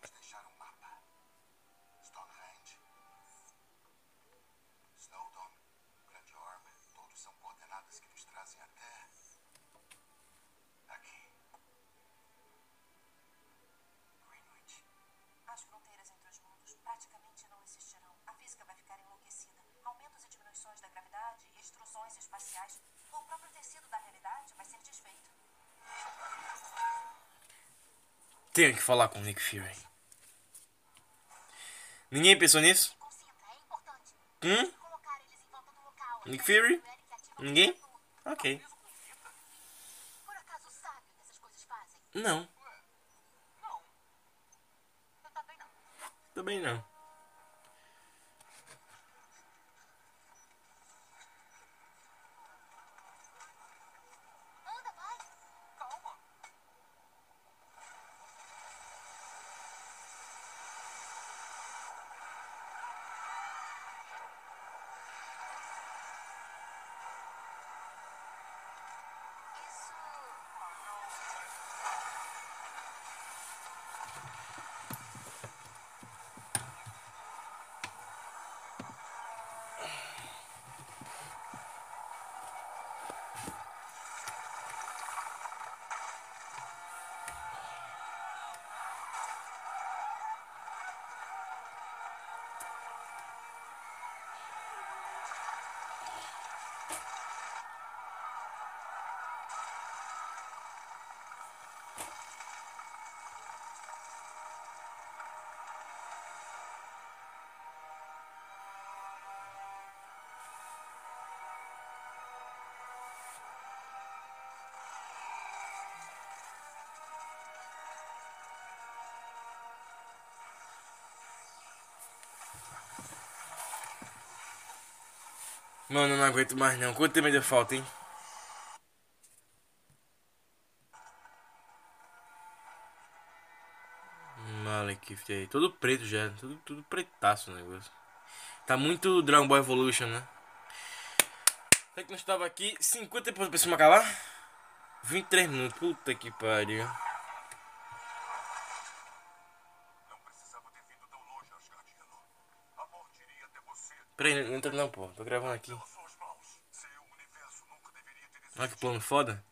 Nos deixaram um mapa. Stonehenge, Snowdon, Grande Orb, todos são coordenadas que nos trazem até aqui. Greenwich. As fronteiras entre os mundos praticamente não existirão. A física vai ficar enlouquecida. Aumentos e diminuições da extrusões espaciais. O próprio tecido da realidade vai ser desfeito. Tenho que falar com o Nick Fury. Ninguém pensou nisso? É. Hum? Nick até Fury? Ninguém? Ok. Não, também não. Mano, não aguento mais não. Quanto tempo ainda falta, hein? Malekith aí. Todo preto já. Tudo, tudo pretaço o negócio. Tá muito Dragon Ball Evolution, né? Até que nós tava aqui 50 depois pra cima acabar? 23 minutos. Puta que pariu. Peraí, não entra não, pô. Tô gravando aqui. Olha que plano foda.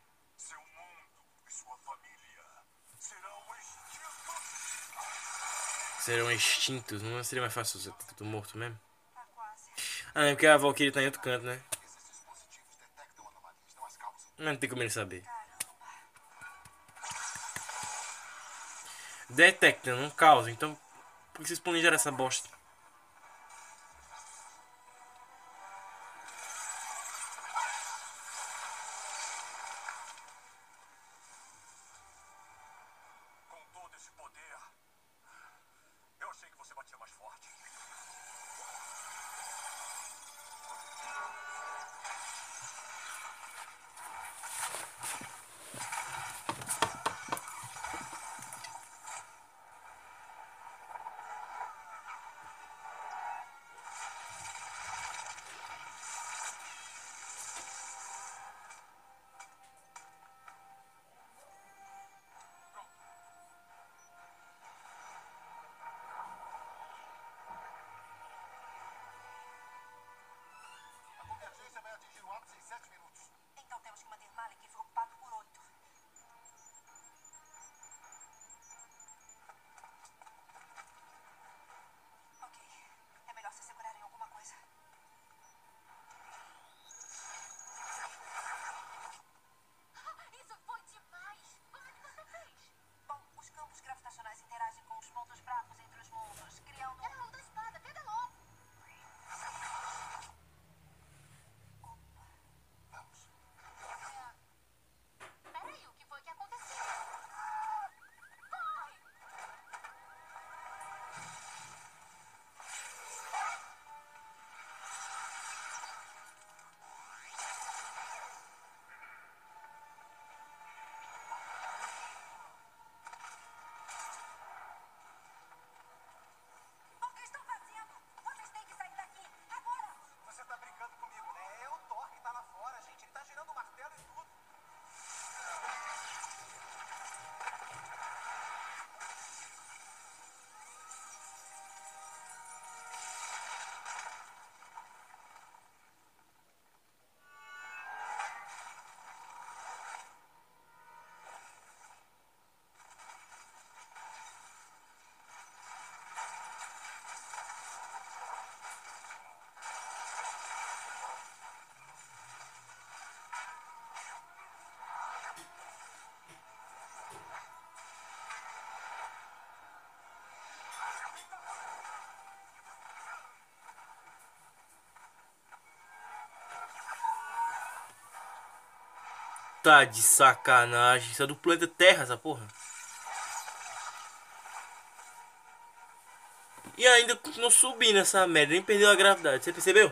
Serão extintos. Não seria mais fácil ser tudo morto mesmo? Ah, é porque a Valkyrie tá em outro canto, né? Não tem como ele saber. Detecta, não causa. Então, por que vocês planejaram essa bosta? Tá de sacanagem. Isso é do planeta Terra, essa porra. E ainda continuou subindo essa merda. Nem perdeu a gravidade. Você percebeu?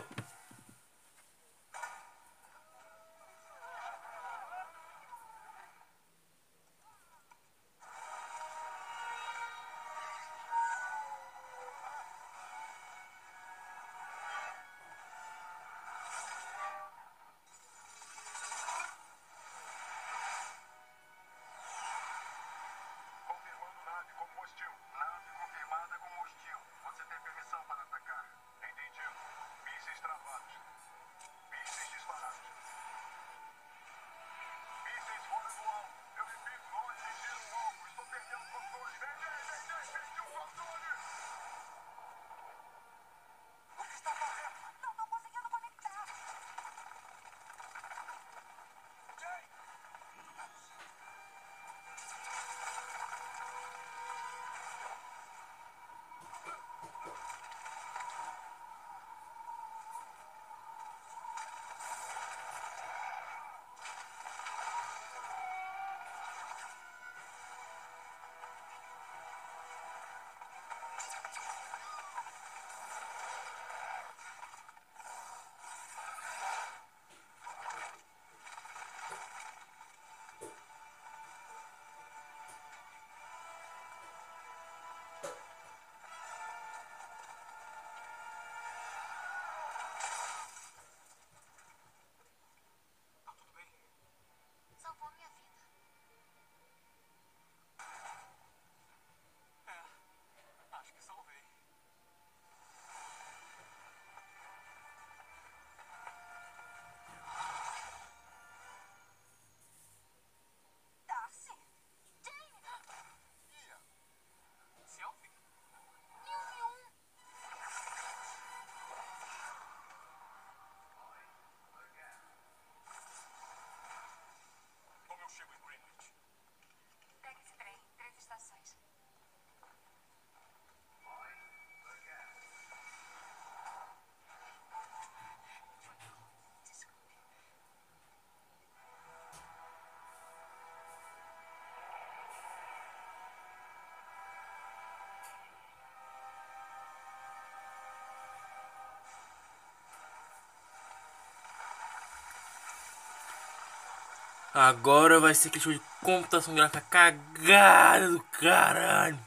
Agora vai ser show de computação gráfica cagada do caralho.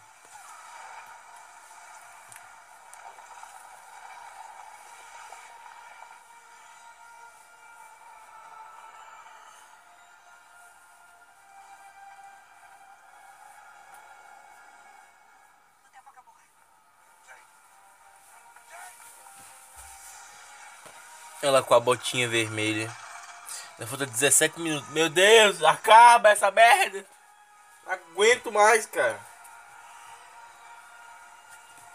Ela com a botinha vermelha. Já falta 17 minutos. Meu Deus, acaba essa merda. Não aguento mais, cara.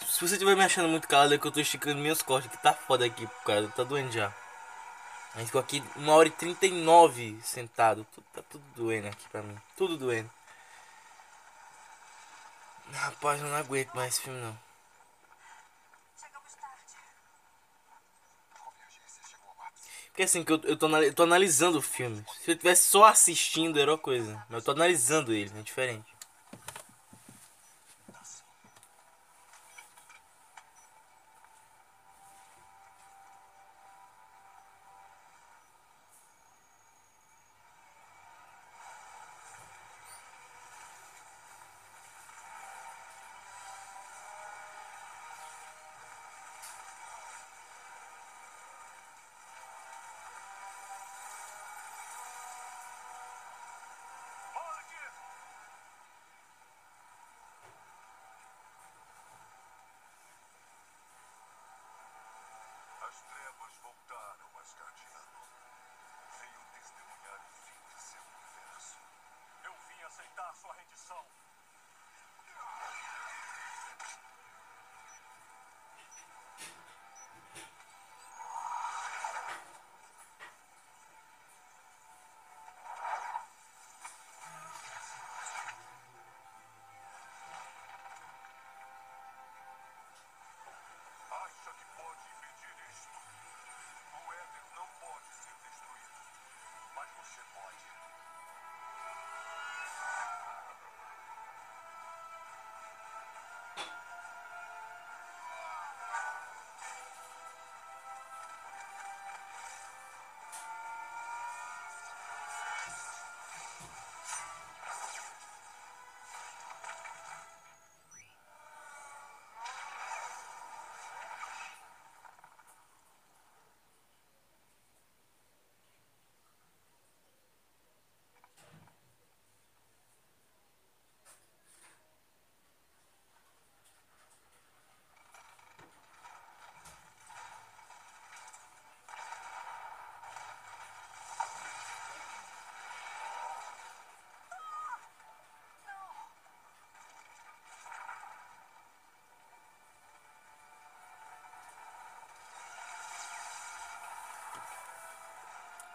Se você estiver me achando muito calado, é que eu tô esticando meus cortes, que tá foda aqui, cara. Tá doendo já. A gente ficou aqui 1 hora e 39 sentado. Tá tudo doendo aqui pra mim. Tudo doendo. Rapaz, eu não aguento mais esse filme não. Chegamos tarde. Convergência chegou ao ápice. Porque assim, que eu, eu, tô, eu tô analisando o filme. Se eu tivesse só assistindo, era uma coisa. Mas eu tô analisando ele, é diferente.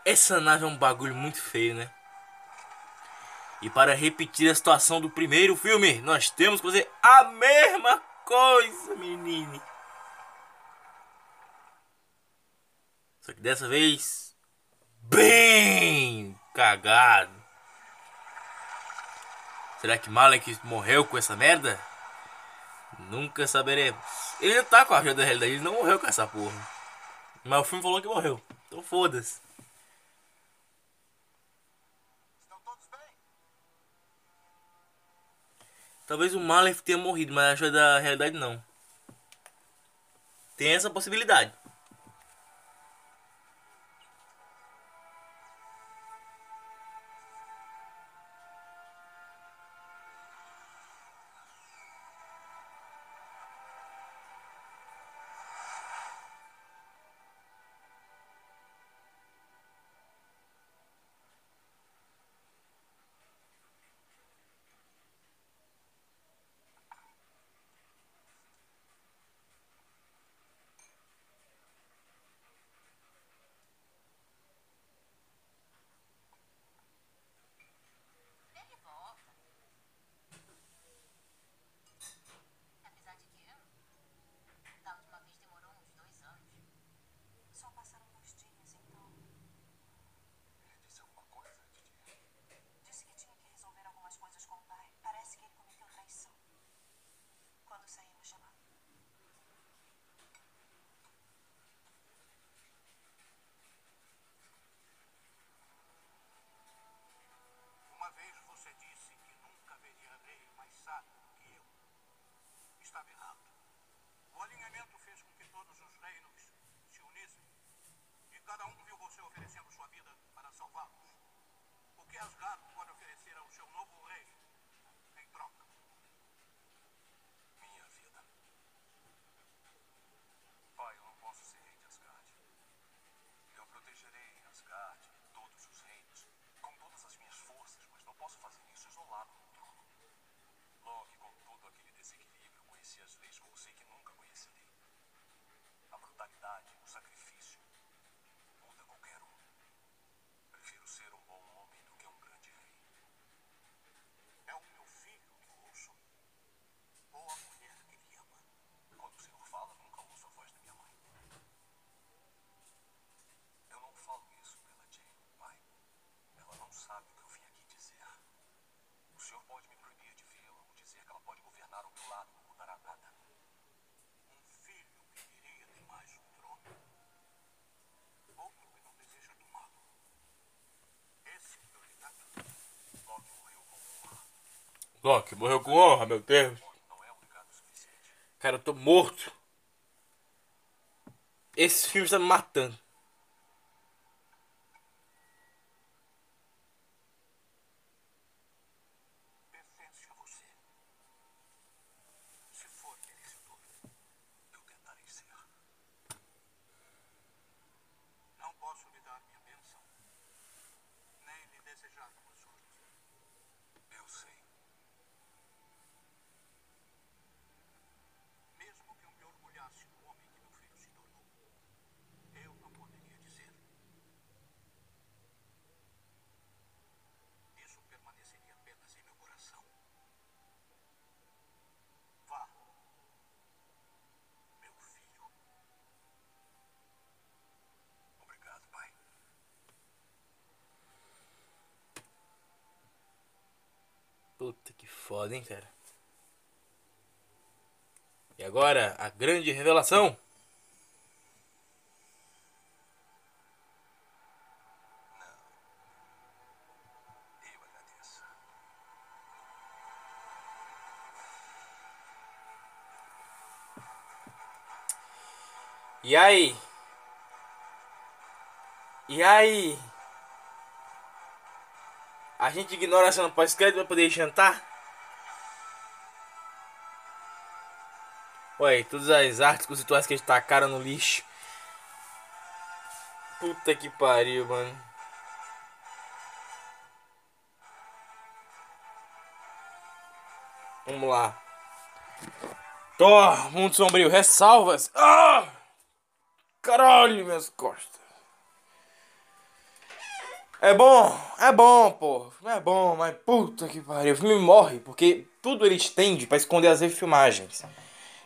Essa nave é um bagulho muito feio, né? E para repetir a situação do primeiro filme, nós temos que fazer a mesma coisa, menino. Só que dessa vez, bem cagado. Será que Malek morreu com essa merda? Nunca saberemos. Ele tá com a ajuda da realidade, ele não morreu com essa porra. Mas o filme falou que morreu. Então foda-se. Estão todos bem? Talvez o Malek tenha morrido, mas a ajuda da realidade não. Tem essa possibilidade. Estava errado. O alinhamento fez com que todos os reinos se unissem. E cada um viu você oferecendo sua vida para salvá-los. O que Asgard pode oferecer ao seu novo rei em troca? Minha vida. Pai, eu não posso ser rei de Asgard. Eu protegerei Asgard e todos os reinos com todas as minhas forças, mas não posso fazer isso isolado no trono. Loki, com todo aquele desequilíbrio, conheci as leis como sei que nunca conhecerei. A brutalidade, o sacrifício. Muda qualquer um. Prefiro ser um bom homem do que um grande rei. É o meu filho que eu ouço? Ou a mulher que ele ama? Quando o senhor fala, nunca ouço a voz da minha mãe. Eu não falo isso pela Jane, pai. Ela não sabe o que eu vim aqui dizer. O senhor pode me proibir de vê-la ou dizer que ela pode governar ao meu lado, não mudará nada. Um filho que queria ter mais um trono. Outro que não deseja tomá-lo. Esse é o legado. Loki morreu com honra. Loki morreu com honra, meu Deus. Cara, eu tô morto. Esse filme está me matando. Pertence a você. Se for merecedor, eu tentarei ser. Não posso lhe dar minha bênção, nem lhe desejar boa sorte. Eu sei. Mesmo que eu me orgulhasse do homem que meu filho se tornou, eu não poderia dizer. Isso permaneceria apenas em meu coração. Vá, meu filho. Obrigado, pai. Puta que foda, hein, cara. E agora, a grande revelação. E aí? E aí? A gente ignora a cena pós-crédito pra poder jantar? Ué, todas as artes conceituais que eles tacaram no lixo. Puta que pariu, mano. Vamos lá. Thor, Mundo Sombrio, ressalvas. Ah! Caralho, minhas costas. É bom, é bom, pô. É bom, mas puta que pariu. O filme morre, porque tudo ele estende pra esconder as refilmagens.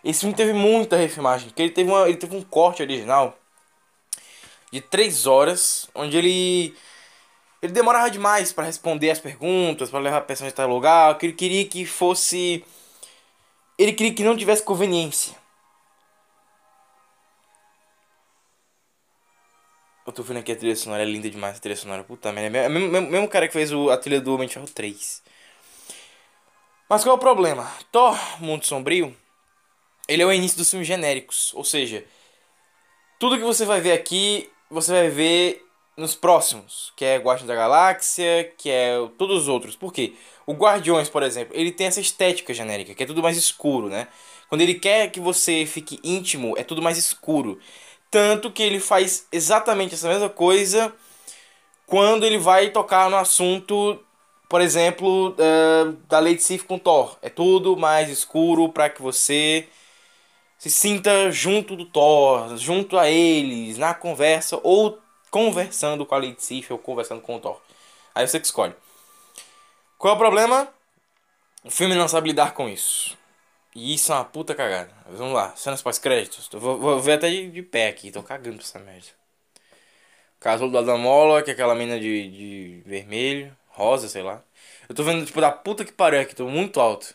Esse filme teve muita refilmagem, porque ele teve, uma, ele teve um corte original de 3 horas, onde ele. Ele demorava demais pra responder as perguntas, pra levar a pessoa tal lugar, que ele queria que fosse. Ele queria que não tivesse conveniência. Eu tô vendo aqui a trilha sonora, é linda demais a trilha sonora. Puta merda. É o mesmo, mesmo, mesmo cara que fez o, a trilha do Homem de Ferro 3. Mas qual é o problema? Thor, Mundo Sombrio, ele é o início dos filmes genéricos. Ou seja, tudo que você vai ver aqui, você vai ver nos próximos. Que é Guardiões da Galáxia, que é todos os outros. Por quê? O Guardiões, por exemplo, ele tem essa estética genérica, que é tudo mais escuro, né? Quando ele quer que você fique íntimo, é tudo mais escuro. Tanto que ele faz exatamente essa mesma coisa quando ele vai tocar no assunto, por exemplo, uh, da Lady Sif com Thor. É tudo mais escuro para que você se sinta junto do Thor, junto a eles, na conversa, ou conversando com a Lady Sif ou conversando com o Thor. Aí você que escolhe. Qual é o problema? O filme não sabe lidar com isso. E isso é uma puta cagada. Vamos lá, cenas pós-créditos. Vou, vou ver até de, de, pé aqui, tô cagando pra essa merda. Casulo do Adamola, que é aquela mina de, de vermelho, rosa, sei lá. Eu tô vendo, tipo, da puta que pariu aqui, tô muito alto.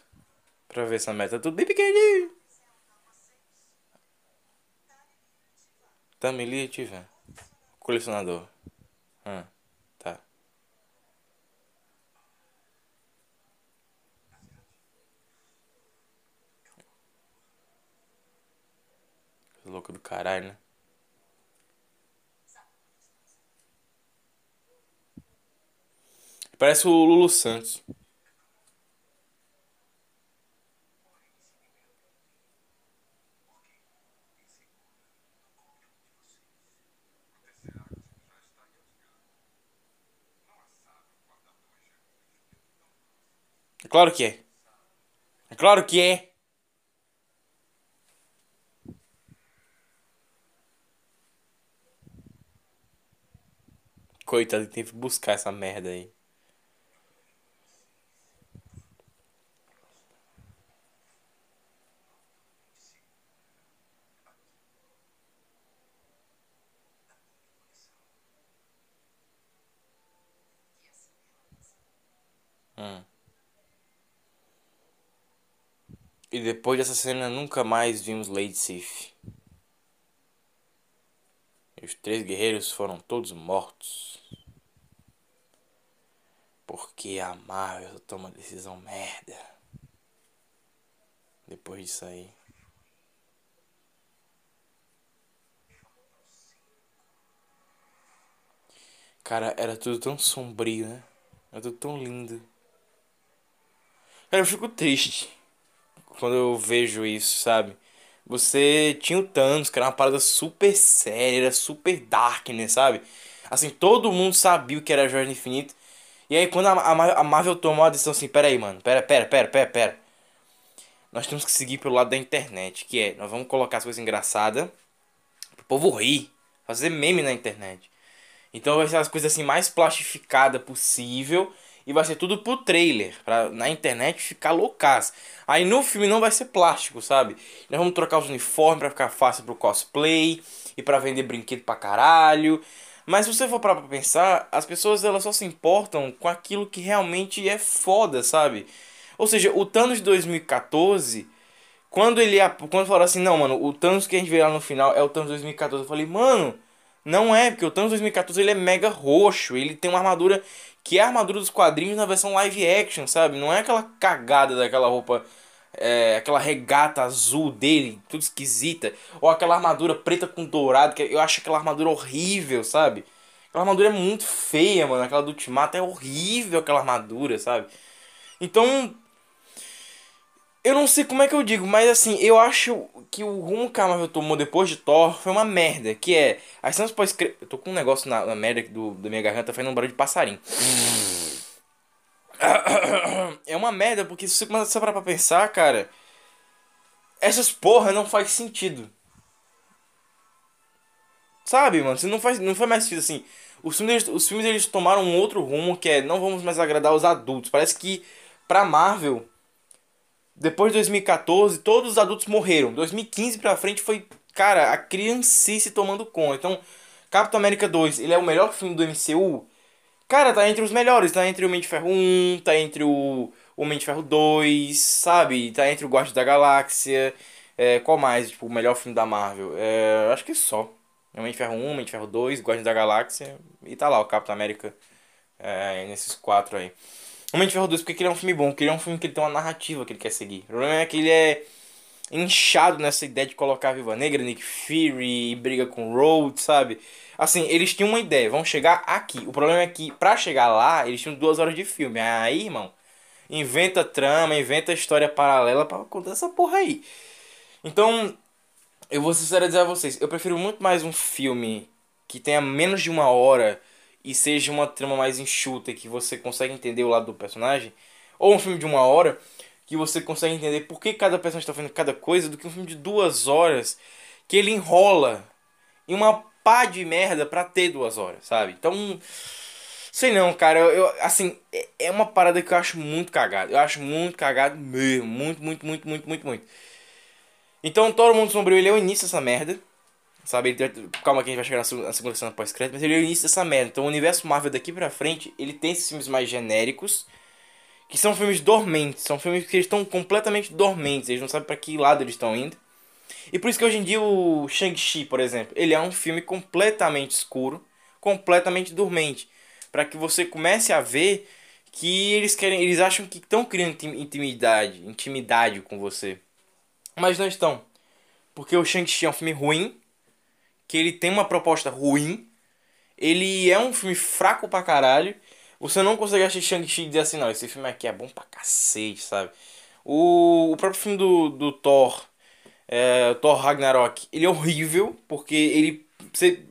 Pra ver essa merda. Tá tudo bem pequenininho. Tamili tiver. Colecionador. Hum. Louco do caralho, né? Parece o Lulu Santos. É claro que é. É claro que é. Coitado, teve que buscar essa merda aí. Hum. E depois dessa cena nunca mais vimos Lady Sif. E os três guerreiros foram todos mortos. Porque a Marvel toma decisão merda. Depois disso aí. Cara, era tudo tão sombrio, né? Era tudo tão lindo. Cara, eu fico triste quando eu vejo isso, sabe? Você tinha o Thanos, que era uma parada super séria, era super dark, né, sabe? Assim, todo mundo sabia o que era Jorge Infinito. E aí quando a, a, a Marvel tomou a decisão assim, pera aí, mano, pera, pera, pera, pera, pera. Nós temos que seguir pelo lado da internet, que é, nós vamos colocar as coisas engraçadas pro povo rir, fazer meme na internet. Então vai ser as coisas assim mais plastificada possível e vai ser tudo pro trailer, pra na internet ficar loucas. Aí no filme não vai ser plástico, sabe? Nós vamos trocar os uniformes para ficar fácil pro cosplay e para vender brinquedo pra caralho. Mas se você for para pensar, as pessoas elas só se importam com aquilo que realmente é foda, sabe? Ou seja, o Thanos de 2014, quando ele quando falaram assim, não, mano, o Thanos que a gente vê lá no final é o Thanos de 2014, eu falei, mano, não é, porque o Thanos 2014 ele é mega roxo, ele tem uma armadura que é a armadura dos quadrinhos na versão live action, sabe? Não é aquela cagada daquela roupa, é, aquela regata azul dele, tudo esquisita, ou aquela armadura preta com dourado, que eu acho aquela armadura horrível, sabe? Aquela armadura é muito feia, mano, aquela do Ultimato é horrível aquela armadura, sabe? Então, eu não sei como é que eu digo, mas assim, eu acho que o rumo que a Marvel tomou depois de Thor foi uma merda. Que é. As cenas pós Eu tô com um negócio na, na merda do, da minha garganta fazendo um barulho de passarinho. É uma merda, porque se você começar a parar pra pensar, cara. Essas porra não faz sentido. Sabe, mano? Você não faz, não foi mais sentido assim. Os filmes, eles, os filmes eles tomaram um outro rumo que é não vamos mais agradar os adultos. Parece que pra Marvel, depois de 2014, todos os adultos morreram. 2015 pra frente foi, cara, a criancice tomando conta. Então, Capitão América 2, ele é o melhor filme do MCU? Cara, tá entre os melhores. Tá entre o Homem de Ferro 1, tá entre o Homem de Ferro 2, sabe? Tá entre o Guardiões da Galáxia. É, qual mais, tipo, o melhor filme da Marvel? É, acho que só. Homem de Ferro 1, Homem de Ferro 2, Guardiões da Galáxia. E tá lá o Capitão América é, nesses quatro aí. Homem de Ferro 2, porque ele é um filme bom, porque ele é um filme que tem uma narrativa que ele quer seguir. O problema é que ele é inchado nessa ideia de colocar a Viva Negra, Nick Fury, e briga com Road, sabe? Assim, eles tinham uma ideia, vão chegar aqui. O problema é que pra chegar lá, eles tinham duas horas de filme. Aí, irmão, inventa trama, inventa história paralela pra contar essa porra aí. Então, eu vou sincero dizer a vocês, eu prefiro muito mais um filme que tenha menos de uma hora e seja uma trama mais enxuta, que você consegue entender o lado do personagem, ou um filme de uma hora que você consegue entender por que cada personagem está fazendo cada coisa, do que um filme de duas horas que ele enrola em uma pá de merda pra ter duas horas, sabe? Então, sei não, cara, eu, assim, é, é uma parada que eu acho muito cagado. Eu acho muito cagado mesmo, muito, muito, muito, muito, muito, muito. Então, Todo Mundo Sombrio, ele é o início dessa merda. Sabe, ele, calma que a gente vai chegar na segunda, na segunda cena pós-crédito, mas ele é o início dessa merda. Então, o universo Marvel daqui pra frente, ele tem esses filmes mais genéricos, que são filmes dormentes, são filmes que estão completamente dormentes, eles não sabem para que lado eles estão indo. E por isso que hoje em dia o Shang-Chi, por exemplo, ele é um filme completamente escuro, completamente dormente, para que você comece a ver que eles querem, eles acham que estão criando intimidade, intimidade com você. Mas não estão. Porque o Shang-Chi é um filme ruim, que ele tem uma proposta ruim, ele é um filme fraco pra caralho. Você não consegue assistir Shang-Chi e dizer assim, não, esse filme aqui é bom pra cacete, sabe? O, o próprio filme do, do Thor, é, Thor Ragnarok, ele é horrível, porque ele,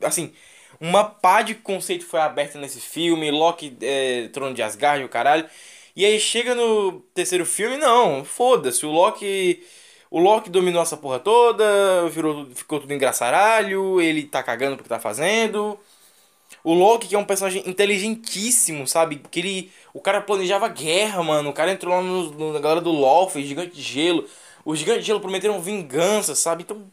assim, uma pá de conceito foi aberta nesse filme, Loki, é, Trono de Asgard, o caralho. E aí chega no terceiro filme, não, foda-se, o Loki o Loki dominou essa porra toda, virou, ficou tudo engraçaralho, ele tá cagando porque tá fazendo. O Loki, que é um personagem inteligentíssimo, sabe? Que ele. O cara planejava guerra, mano. O cara entrou lá no, no, na galera do LOL, gigante de gelo. Os gigantes de gelo prometeram vingança, sabe? Então.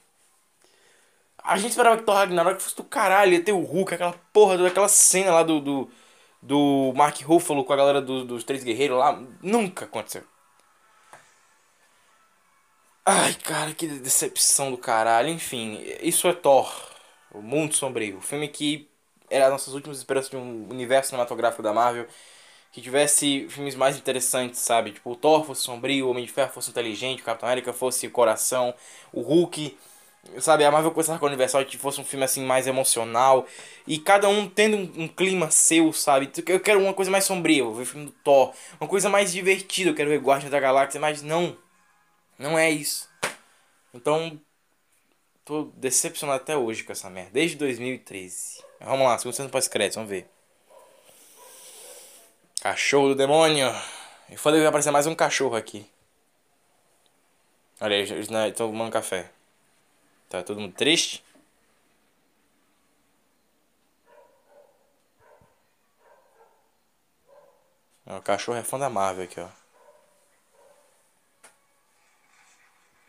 A gente esperava que Thor Ragnarok fosse do caralho, ia ter o Hulk, aquela porra, aquela cena lá do. do, do Mark Ruffalo com a galera do, dos Três Guerreiros lá. Nunca aconteceu. Ai, cara, que decepção do caralho. Enfim, isso é Thor, o Mundo Sombrio. O filme que era as nossas últimas esperanças de um universo cinematográfico da Marvel que tivesse filmes mais interessantes, sabe? Tipo, o Thor fosse sombrio, o Homem de Ferro fosse inteligente, o Capitão América fosse coração, o Hulk, sabe? A Marvel começar com o Universal que fosse um filme assim mais emocional e cada um tendo um, um, clima seu, sabe? Eu quero uma coisa mais sombria, eu vou ver o filme do Thor, uma coisa mais divertida, eu quero ver Guardiões da Galáxia, mas não. Não é isso. Então, tô decepcionado até hoje com essa merda. Desde 2013. Vamos lá, segunda cena pós-crédito, vamos ver. Cachorro do demônio. E falei que vai aparecer mais um cachorro aqui. Olha eles estão tomando café. Tá todo mundo triste? O cachorro é fã da Marvel aqui, ó.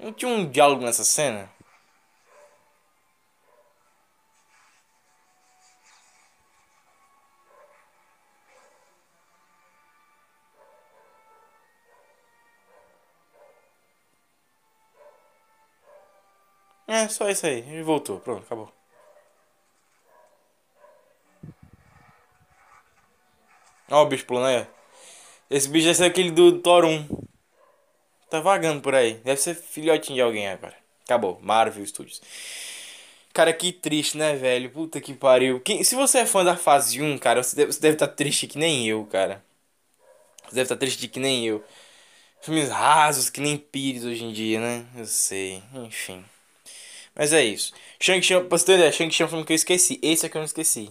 Não tinha um diálogo nessa cena? É, só isso aí. Ele voltou. Pronto, acabou. Ó o bicho pulando aí. Esse bicho ser aquele do Thor 1. Tá vagando por aí. Deve ser filhotinho de alguém agora. Acabou. Marvel Studios. Cara, que triste, né, velho? Puta que pariu. Quem, se você é fã da fase 1, cara, você deve, estar tá triste que nem eu, cara. Você deve estar tá triste que nem eu. Filmes rasos que nem Pires hoje em dia, né? Eu sei. Enfim. Mas é isso. Shang-Chi, pra você ter ideia, Shang-Chi é um filme que eu esqueci. Esse aqui eu não esqueci.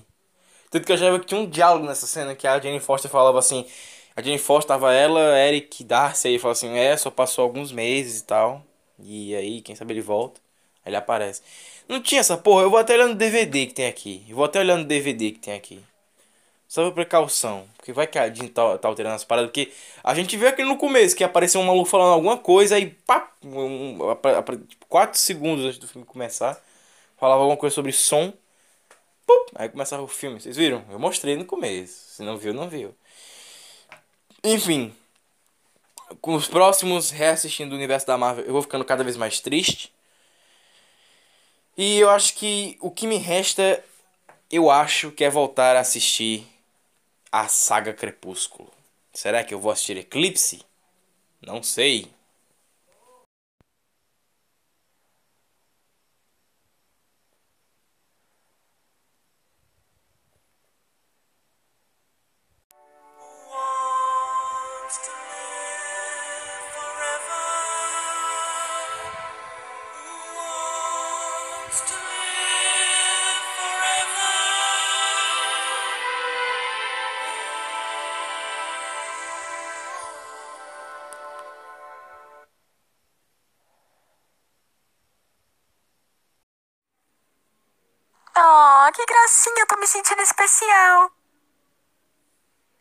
Tanto que eu já vi que tinha um diálogo nessa cena que a Jane Foster falava assim: a Jane Foster tava ela, Eric, Darcy, aí falou assim, é, só passou alguns meses e tal. E aí, quem sabe ele volta. Ele aparece. Não tinha essa porra. Eu vou até olhando o DVD que tem aqui. Eu vou até olhando o DVD que tem aqui. Só por precaução. Porque vai que a Jean tá, tá alterando as paradas. Porque a gente viu aqui no começo que apareceu um maluco falando alguma coisa. Aí pá. Um, 4 segundos antes do filme começar. Falava alguma coisa sobre som. Pum, aí começava o filme. Vocês viram? Eu mostrei no começo. Se não viu, não viu. Enfim. Com os próximos reassistindo o universo da Marvel, eu vou ficando cada vez mais triste. E eu acho que o que me resta, eu acho que é voltar a assistir a saga Crepúsculo. Será que eu vou assistir Eclipse? Não sei.